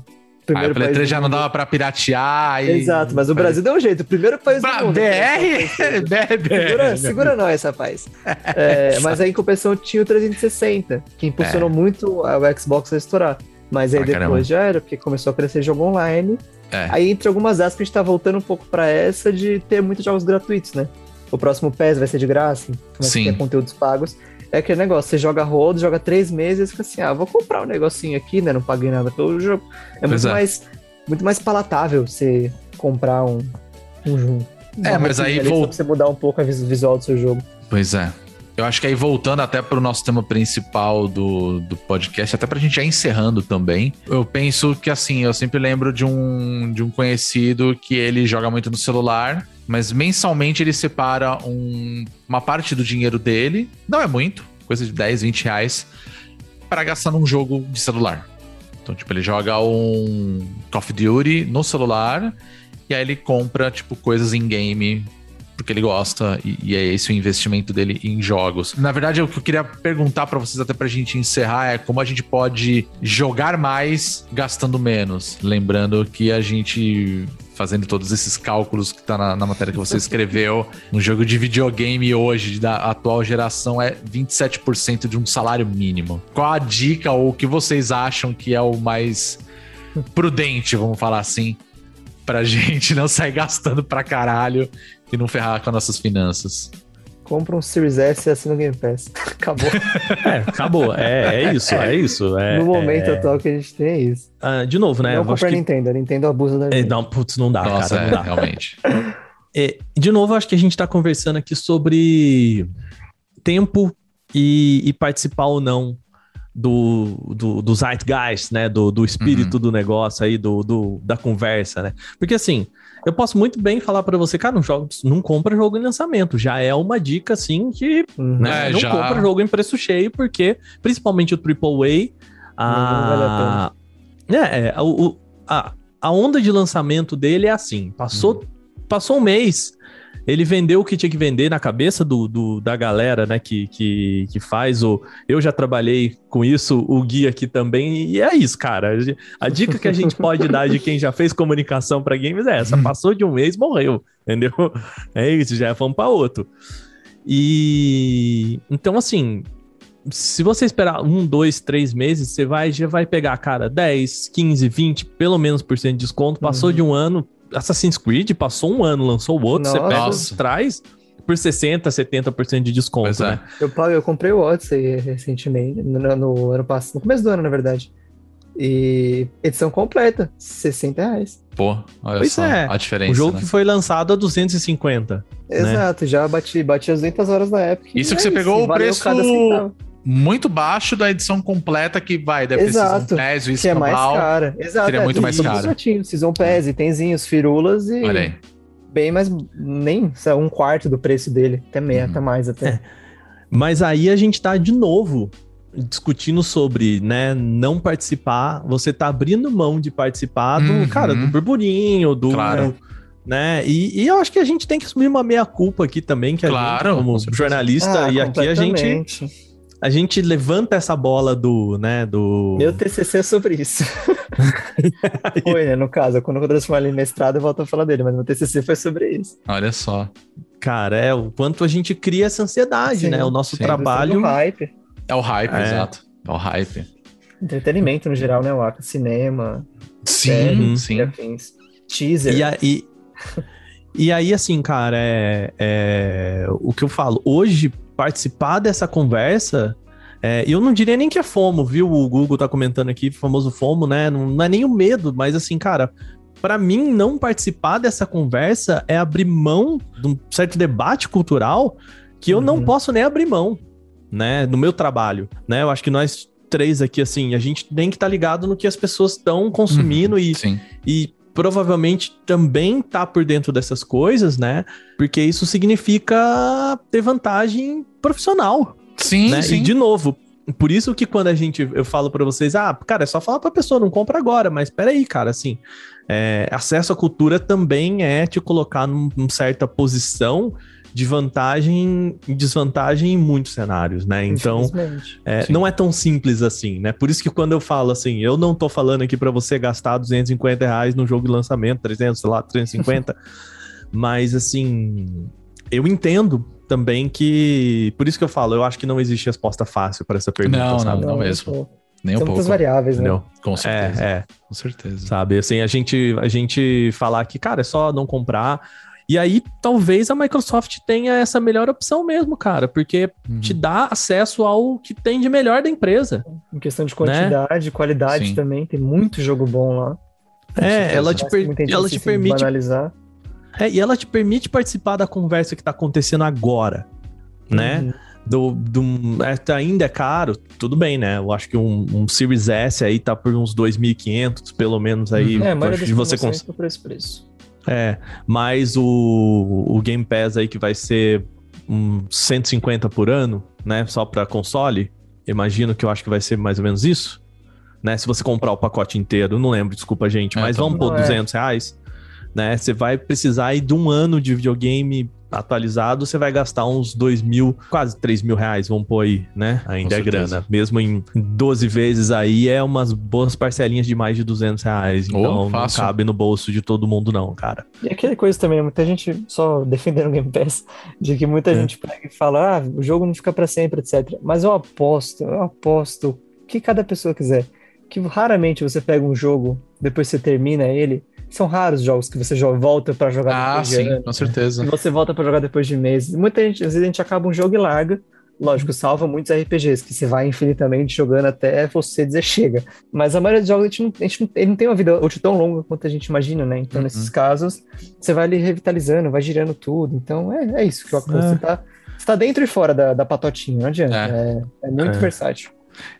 Aí o Play país 3 do já não dava pra piratear. aí- Exato, mas o Brasil deu um jeito, primeiro país Pra do mundo. BR? BR, Segura, segura nós, rapaz. É, mas aí, em compensação, tinha o 360, que impulsionou muito a- o Xbox a estourar. Mas aí Ah, depois caramba. já era, porque começou a crescer jogo online. É. Aí, entre algumas aspas, a gente tá voltando um pouco pra essa de ter muitos jogos gratuitos, né? O próximo PES vai ser de graça, começa Sim. a ter conteúdos pagos. É aquele negócio, você joga rodo, joga três meses e fica assim, ah, vou comprar um negocinho aqui, né? Não paguei nada pelo jogo. É Pois muito é. mais muito mais palatável você comprar um, um jogo. É, mas aí vol- você mudar um pouco a vis- visual do seu jogo. Pois é. Eu acho que aí voltando até para o nosso tema principal do, do podcast, até para a gente já encerrando também, eu penso que assim, eu sempre lembro de um, de um conhecido que ele joga muito no celular, mas mensalmente ele separa um- uma parte do dinheiro dele, não é muito, coisa de 10, 20 reais, para gastar num jogo de celular. Então, tipo, ele joga um Call of Duty no celular e aí ele compra, tipo, coisas em game porque ele gosta e, e é esse o investimento dele em jogos. Na verdade, o que eu queria perguntar pra vocês até pra gente encerrar é como a gente pode jogar mais gastando menos. Lembrando que a gente fazendo todos esses cálculos que tá na, na matéria que você escreveu, um jogo de videogame hoje da atual geração é 27% de um salário mínimo. Qual a dica ou o que vocês acham que é o mais prudente, vamos falar assim, pra gente não sair gastando pra caralho e não ferrar com as nossas finanças. Compra um Series S e assina o Game Pass. Acabou. É, acabou. É, é isso, é isso. É, no momento é... atual que a gente tem é isso. Ah, de novo, né? não compra que- Nintendo, a Nintendo abusa da É, gente. não, putz, não dá, Nossa, cara, é, não dá. realmente. É, de novo, acho que a gente tá conversando aqui sobre tempo e, e participar ou não do, do, do zeitgeist, né? Do, do espírito do negócio aí, do, do, da conversa, né? Porque assim, eu posso muito bem falar pra você, cara, não, joga, não compra jogo em lançamento. Já é uma dica, assim, que Uhum. né, É, não já. compra jogo em preço cheio, porque principalmente o AAA, Não vale a, é, é, o- o- a, a onda de lançamento dele é assim: passou, Uhum. passou um mês, ele vendeu o que tinha que vender na cabeça do, do- da galera, né, que, que, que faz o. Eu já trabalhei com isso, o Gui aqui também, e é isso, cara. A dica que a gente pode dar de quem já fez comunicação para games é essa: passou de um mês, morreu, entendeu? É isso, já vamos para outro. E então, assim, se você esperar um, dois, três meses, você vai já vai pegar, cara, 10, 15, 20, pelo menos por cento de desconto. Passou Uhum. de um ano, Assassin's Creed passou um ano, lançou o outro, você pega Nossa. traz por 60, 70% de desconto, Pois é. né? Eu, pago- eu comprei o Odyssey recentemente, no, no ano passado, no começo do ano, na verdade. E edição completa, 60 reais. Pô, olha Pois só é. a diferença. o jogo né? que foi lançado a 250. Exato, já bati, bati as 200 horas na época. e Isso que é você pegou o preço. Muito baixo da edição completa que vai, deve Exato, ter Season Pass, o Que é mais cara. Exato, seria é, muito mais caro. certinho, Season Pass, itenzinhos, firulas e Olha aí. bem mais, nem um quarto do preço dele, até meia, Uhum. até mais até. Mas aí a gente tá de novo discutindo sobre, né, não participar, você tá abrindo mão de participar do, Uhum. cara, do burburinho, do, Claro. né, e, e eu acho que a gente tem que assumir uma meia-culpa aqui também, que a Claro, gente, como jornalista, Ah, e aqui a gente. A gente levanta essa bola do, né, do... Meu TCC é sobre isso. foi, né? No caso, quando eu transformar ele em mestrado, eu volto a falar dele, mas meu TCC foi sobre isso. Olha só. Cara, é o quanto a gente cria essa ansiedade, Sim, né, o nosso sim. trabalho... Do hype. É o hype, É. exato. É o hype. Entretenimento no geral, né? Waka? Cinema, Sim, sim. e afins. Teaser. E aí, e aí, assim, cara, é, é o que eu falo. Hoje, participar dessa conversa, é, eu não diria nem que é FOMO, viu? O Google tá comentando aqui, famoso FOMO, né? Não, não é nem o medo, mas assim, cara, pra mim, não participar dessa conversa é abrir mão de um certo debate cultural que eu não Uhum. posso nem abrir mão, né? No meu trabalho, né? Eu acho que nós três aqui, assim, a gente tem que estar ligado no que as pessoas estão consumindo e Sim. e provavelmente também tá por dentro dessas coisas, né? Porque isso significa ter vantagem profissional, Sim, né? sim. E de novo, por isso que quando a gente eu falo pra vocês, ah, cara, é só falar pra pessoa, não compra agora, mas peraí, cara, assim, é, acesso à cultura também é te colocar num, num certa posição de vantagem e desvantagem em muitos cenários, né? Então, é, não é tão simples assim, né? Por isso que quando eu falo assim, eu não tô falando aqui pra você gastar 250 reais num jogo de lançamento, 300, sei lá, 350, mas assim, eu entendo também que, por isso que eu falo, eu acho que não existe resposta fácil para essa pergunta, Não, sabe? não mesmo. pô. Nem um São muitas pouco. variáveis, né? Entendeu? Com certeza. É, é, Com certeza. sabe? Assim, a gente, a gente falar que, cara, é só não comprar. E aí, talvez a Microsoft tenha essa melhor opção mesmo, cara, porque Uhum. te dá acesso ao que tem de melhor da empresa. Em questão de quantidade, qualidade Sim. também, tem muito jogo bom lá. É, ela te, Mas per- ela te permite banalizar. É, e ela te permite participar da conversa que tá acontecendo agora, né? Uhum. Do, do, é, tá- ainda é caro, tudo bem, né? Eu acho que um, um Series S aí tá por uns 2.500, pelo menos aí. É, acho das que você promoções cons... tá por esse preço. É, mais o, o Game Pass aí que vai ser um 150 por ano, né? Só pra console. Imagino que eu acho que vai ser mais ou menos isso. Né? Se você comprar o pacote inteiro, não lembro, desculpa, gente, É, mas tá vamos pôr é. 200 reais, né? Você vai precisar aí de um ano de videogame atualizado, você vai gastar uns 2 mil, quase 3 mil reais, vamos pôr aí, né? Ainda Com é certeza. grana. Mesmo em 12 vezes aí, é umas boas parcelinhas de mais de 200 reais. Oh, Então não fácil. cabe no bolso de todo mundo, não, cara. E aquela coisa também, muita gente só defendendo o Game Pass, de que muita É. gente pega e fala, ah, o jogo não fica pra sempre, etc. Mas eu aposto, eu aposto o que cada pessoa quiser, que raramente você pega um jogo, depois você termina ele, são raros os jogos que você volta pra jogar Ah, depois de sim, anos. com certeza. E você volta pra jogar depois de meses. Muita gente, às vezes a gente acaba um jogo e larga. Lógico, salva muitos RPGs, que você vai infinitamente jogando até você dizer chega. Mas a maioria dos jogos, a gente não, a gente não, ele não tem uma vida útil tão longa quanto a gente imagina, né? Então, Uhum. nesses casos, você vai ali revitalizando, vai girando tudo. Então, é, é isso que eu É. Você, tá, você tá dentro e fora da, da patotinha, não adianta. É. É, é muito É. versátil.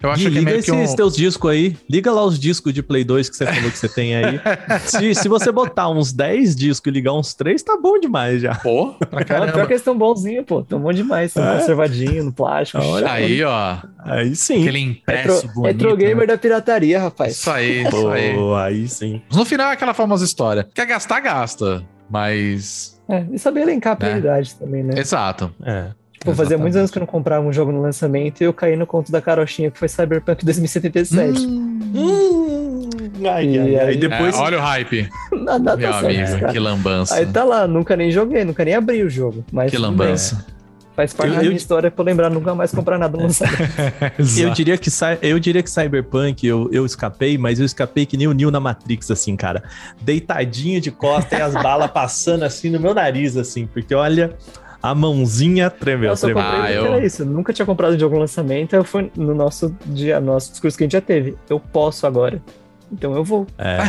Eu acho Gui, que é liga meio que esses um... teus discos aí. Liga lá os discos de Play 2 que você falou que você tem aí. se, se você botar uns 10 discos e ligar uns 3, tá bom demais já. Pô, pra Não, pior caramba. que eles estão bonzinhos, pô. Tão bom demais. Tão conservadinho, no plástico. Olha. Aí, ó. Aí sim. Aquele impresso Retro, bonito. retro gamer né? da pirataria, rapaz. Isso aí, isso aí. Pô, aí sim. No final é aquela famosa história. Quer gastar, gasta. Mas. É, e saber elencar a prioridade também, né? Exato. É. Fazia Exatamente. muitos anos que eu não comprava um jogo no lançamento e eu caí no conto da carochinha que foi Cyberpunk 2077. Hum, ai, E ai, ai. aí- Depois. É, olha o hype, Na data meu certa, amigo. cara. Que lambança. Aí tá lá, nunca nem joguei, nunca nem abri o jogo. Mas Que lambança. Faz parte Eu- da eu- minha história pra eu lembrar nunca mais comprar nada no lançamento. Eu diria que eu diria que Cyberpunk eu, eu escapei, mas eu escapei que nem o Neo na Matrix, assim, cara. Deitadinho de costa e as balas passando assim no meu nariz, assim, porque olha, a mãozinha tremeu, eu só tremeu. comprei Ah, eu- era isso. Eu nunca tinha comprado um jogo no lançamento, aí foi no nosso dia, nosso discurso que a gente já teve. Eu posso agora. Então eu vou. É.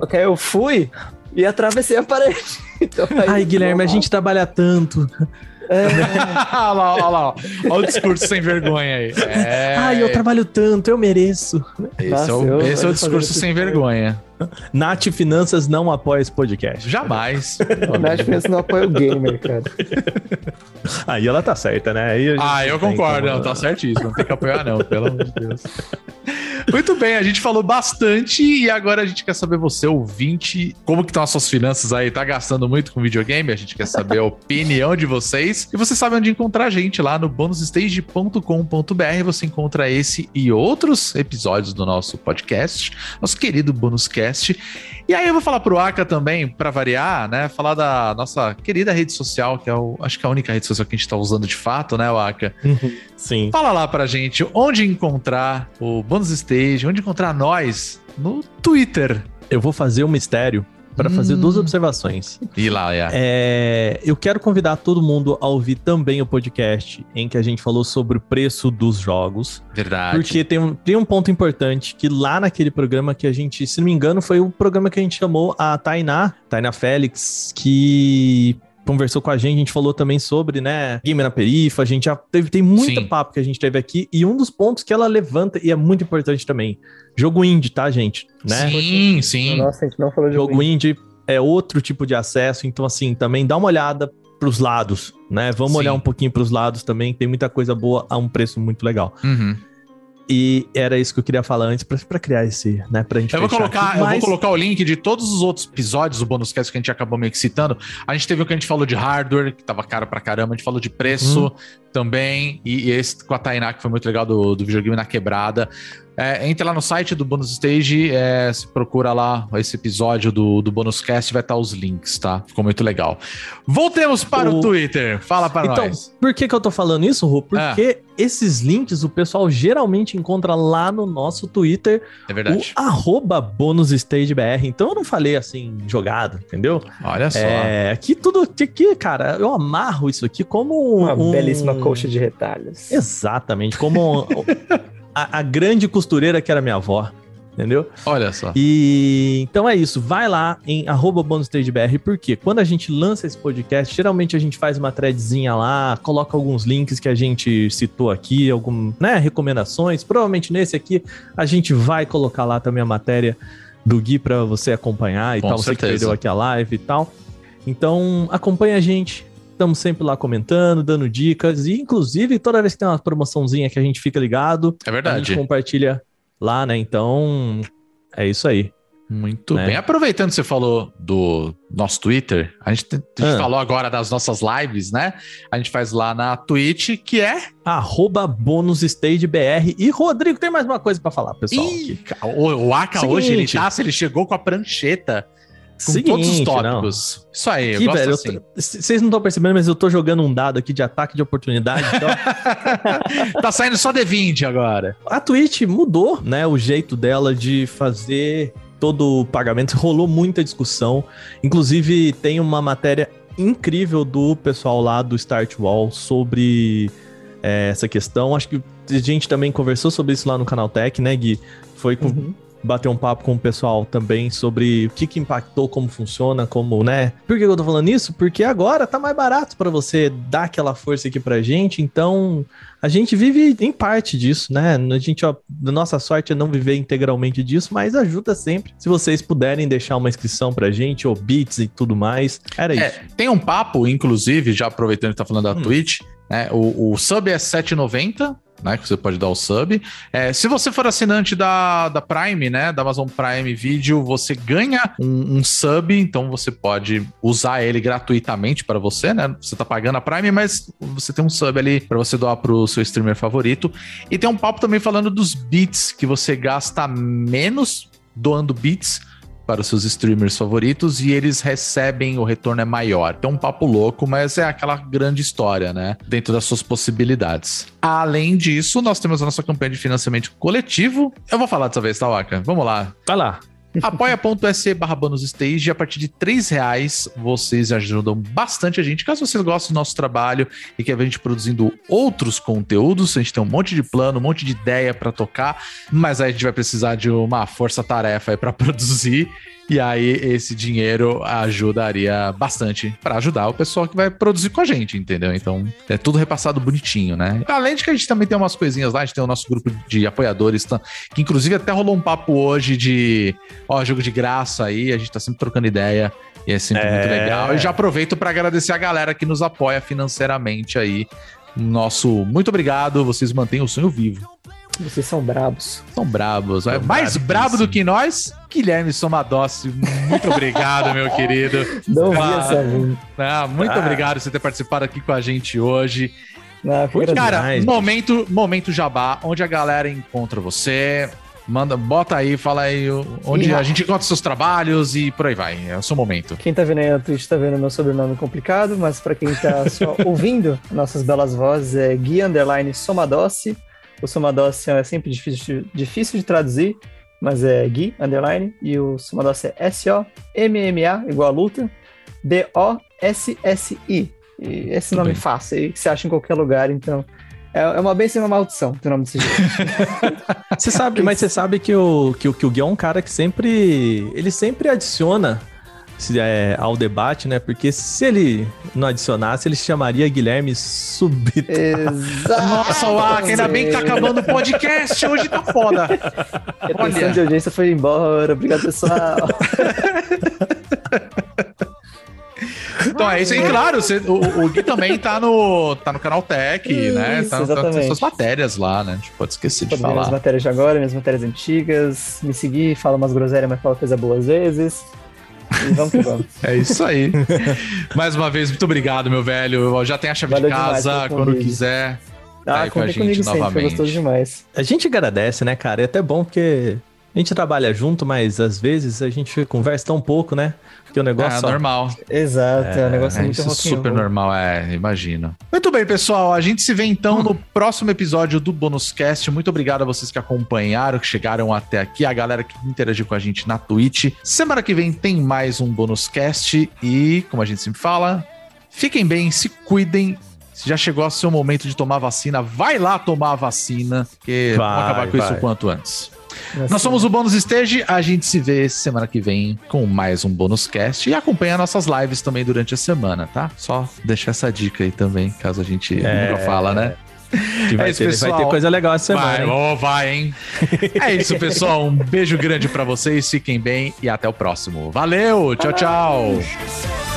Ok, eu fui e atravessei a parede. Então, aí, Ai, Guilherme, a vamos lá. gente trabalha tanto. É, olha lá, olha lá. Olha o discurso sem vergonha aí. É, Ai, eu trabalho tanto, eu mereço. Esse, Nossa, é o, eu- esse é o discurso sem vergonha. Nath Finanças não apoia esse podcast. Jamais. Na diferença não apoia o gamer, cara. Aí ela tá certa, né? Ah, eu concordo. como- Não, tá certíssimo. Não tem que apoiar, não, pelo amor de Deus. Muito bem, a gente falou bastante e agora a gente quer saber você, ouvinte, como que estão as suas finanças aí? Tá gastando muito com videogame? A gente quer saber a opinião de vocês. E você sabe onde encontrar a gente lá no bonusstage.com.br. Você encontra esse e outros episódios do nosso podcast, nosso querido Bonus Cast. E aí eu vou falar pro Aka também, pra variar, né? Falar da nossa querida rede social, que é o, acho que é a única rede social que a gente tá usando de fato, né, Aka? Sim. Fala lá pra gente onde encontrar o Bônus Stage, onde encontrar nós no Twitter. Eu vou fazer um mistério para Hum. fazer duas observações. E lá, é. É, eu quero convidar todo mundo a ouvir também o podcast em que a gente falou sobre o preço dos jogos. Verdade. Porque tem um, tem um ponto importante que lá naquele programa que a gente, se não me engano, foi o programa que a gente chamou a Tainá, Tainá Félix, que conversou com a gente, a gente falou também sobre, né, Game na Perifa, a gente já teve, tem muito Sim. papo que a gente teve aqui, e um dos pontos que ela levanta, e é muito importante também, jogo indie, tá, gente? Né? Sim, sim. Nossa, a gente não falou de Jogo indie é outro tipo de acesso, então assim, também dá uma olhada pros lados, né? Vamos Sim. olhar um pouquinho pros lados também, tem muita coisa boa a um preço muito legal. Uhum. E era isso que eu queria falar antes pra, pra criar esse, né, pra gente Eu vou, colocar, aqui. eu vou Mas- colocar o link de todos os outros episódios do Bônus Cast que a gente acabou meio que citando. A gente teve o que a gente falou de hardware, que tava caro pra caramba. A gente falou de preço Uhum. também. E, e esse com a Tainá, que foi muito legal, do, do videogame na quebrada. É, entra lá no site do Bônus Stage, é, se procura lá esse episódio do, do Bônus Cast, vai estar os links, tá? Ficou muito legal. Voltemos para o, O- Twitter. Fala para Então, nós. por que que eu tô falando isso, Rô? Ah. Porque esses links o pessoal geralmente encontra lá no nosso Twitter, É o verdade. arroba bonusstagebr. Então eu não falei assim, jogado, entendeu? Olha só. É, aqui tudo, aqui, cara, eu amarro isso aqui como Uma um... belíssima coxa de retalhos. Exatamente, como a, a grande costureira que era minha avó, entendeu? Olha só. E então é isso, vai lá em arroba bonustagebr, porque quando a gente lança esse podcast, geralmente a gente faz uma threadzinha lá, coloca alguns links que a gente citou aqui, algum, né, recomendações. Provavelmente nesse aqui a gente vai colocar lá também a matéria do Gui para você acompanhar e Com tal, você que certeza. perdeu aqui a live e tal. Então, acompanha a gente. Estamos sempre lá comentando, dando dicas e inclusive toda vez que tem uma promoçãozinha que a gente fica ligado, É a verdade. gente compartilha lá, né? Então, é isso aí. Muito né? bem. Aproveitando que você falou do nosso Twitter, a gente, te- a gente Ah. falou agora das nossas lives, né? A gente faz lá na Twitch, que é. Arroba BonusStageBR. E Rodrigo, tem mais uma coisa pra falar, pessoal. Ih, o, o Aka Seguinte. hoje, ele tá, ele chegou com a prancheta com Seguinte, todos os não. tópicos. Isso aí, eu Aqui, gosto velho, assim. vocês não estão percebendo, mas eu tô jogando um dado aqui de ataque de oportunidade. Então, tá saindo só D20 agora. a Twitch mudou, né, o jeito dela de fazer todo o pagamento. Rolou muita discussão. Inclusive, tem uma matéria incrível do pessoal lá do Start Wall sobre é, essa questão. Acho que a gente também conversou sobre isso lá no Canal Tech, né, Gui? Foi com, uhum bater um papo com o pessoal também sobre o que, que impactou, como funciona, como, né? Por que eu tô falando isso? Porque agora tá mais barato para você dar aquela força aqui pra gente, então a gente vive em parte disso, né? A gente, ó, nossa sorte é não viver integralmente disso, mas ajuda sempre. Se vocês puderem deixar uma inscrição pra gente, ou bits e tudo mais, era é, isso. Tem um papo, inclusive, já aproveitando que tá falando da hum. Twitch, né? O, o sub é 7,90 né? Que você pode dar o sub. É, se você for assinante da, da Prime, né? Da Amazon Prime Video, você ganha um, um sub, então você pode usar ele gratuitamente para você, né? Você tá pagando a Prime, mas você tem um sub ali para você doar pro seu streamer favorito. E tem um papo também falando dos bits, que você gasta menos doando bits para os seus streamers favoritos e eles recebem, o retorno é maior. Então, um papo louco, mas é aquela grande história, né? Dentro das suas possibilidades. Além disso, nós temos a nossa campanha de financiamento coletivo. Eu vou falar dessa vez, tá, Waka? Vamos lá. Vai lá apoia.se barra stage a partir de três reais vocês ajudam bastante a gente. Caso vocês gostem do nosso trabalho e quer ver a gente produzindo outros conteúdos, a gente tem um monte de plano, um monte de ideia para tocar, mas aí a gente vai precisar de uma força-tarefa para produzir. E aí esse dinheiro ajudaria bastante para ajudar o pessoal que vai produzir com a gente, entendeu? Então é tudo repassado bonitinho, né? Além de que a gente também tem umas coisinhas lá, a gente tem o nosso grupo de apoiadores, que inclusive até rolou um papo hoje de, ó, jogo de graça aí, a gente tá sempre trocando ideia e é sempre é... muito legal. E já aproveito para agradecer a galera que nos apoia financeiramente aí. Nosso muito obrigado, vocês mantêm o sonho vivo. Vocês são brabos. São brabos. é mais brabo do que nós, Guilherme Somadossi. Muito obrigado, meu querido. Não vi ah, essa ah, Muito ah. obrigado por você ter participado aqui com a gente hoje. Ah, Cara, demais, momento, momento jabá, onde a galera encontra você. Manda, bota aí, fala aí onde Sim. a gente encontra seus trabalhos e por aí vai. É o seu momento. Quem tá vendo aí na Twitch tá vendo meu sobrenome complicado, mas para quem tá só ouvindo nossas belas vozes é Gui Underline Somadossi. O Somadossi é sempre difícil, difícil de traduzir, mas é Gui, underline, e o Somadossi é S-O-M-M-A, igual a luta, D-O-S-S-I. Esse nome bem. fácil aí, que você acha em qualquer lugar, então... É, é uma bênção e uma maldição ter o nome desse jeito. você sabe, mas você sabe que o, que, o, que o Gui é um cara que sempre... Ele sempre adiciona é, ao debate, né? Porque se ele não adicionasse, ele chamaria Guilherme Subito. Exato. Nossa, Waka, ainda bem que tá acabando o podcast, hoje tá foda. A Olha. de audiência foi embora, obrigado pessoal. Então é isso aí, claro. Você, o, o, Gui também tá no, tá no canal Tech, isso, né? Tá, tá tem suas matérias lá, né? A gente pode esquecer de falar. Minhas matérias de agora, minhas matérias antigas. Me seguir, fala umas groselhas, mas fala coisa boas vezes. Vamos que vamos. É isso aí. Mais uma vez, muito obrigado, meu velho. Já tem a chave Valeu de casa, quando quiser. Ah, tá com a gente comigo novamente. sempre, foi gostoso demais. A gente agradece, né, cara? É até bom porque a gente trabalha junto, mas às vezes a gente conversa tão pouco, né? Que o negócio. É só... normal. Exato, é, o negócio é, é muito isso super normal, é, imagino. Muito bem, pessoal. A gente se vê então no próximo episódio do Bônus Cast. Muito obrigado a vocês que acompanharam, que chegaram até aqui, a galera que interagiu com a gente na Twitch. Semana que vem tem mais um Bônus Cast e, como a gente sempre fala, fiquem bem, se cuidem se já chegou ao seu momento de tomar vacina, vai lá tomar a vacina, que vai, vamos acabar com vai. isso o quanto antes. Nós somos o Bônus Stage, a gente se vê semana que vem com mais um Bônus Cast e acompanha nossas lives também durante a semana, tá? Só deixar essa dica aí também, caso a gente é... nunca fala, né? Que vai, é isso, ter, vai ter coisa legal essa semana. Vai, oh, vai, hein? é isso, pessoal. Um beijo grande para vocês, fiquem bem e até o próximo. Valeu, tchau, tchau.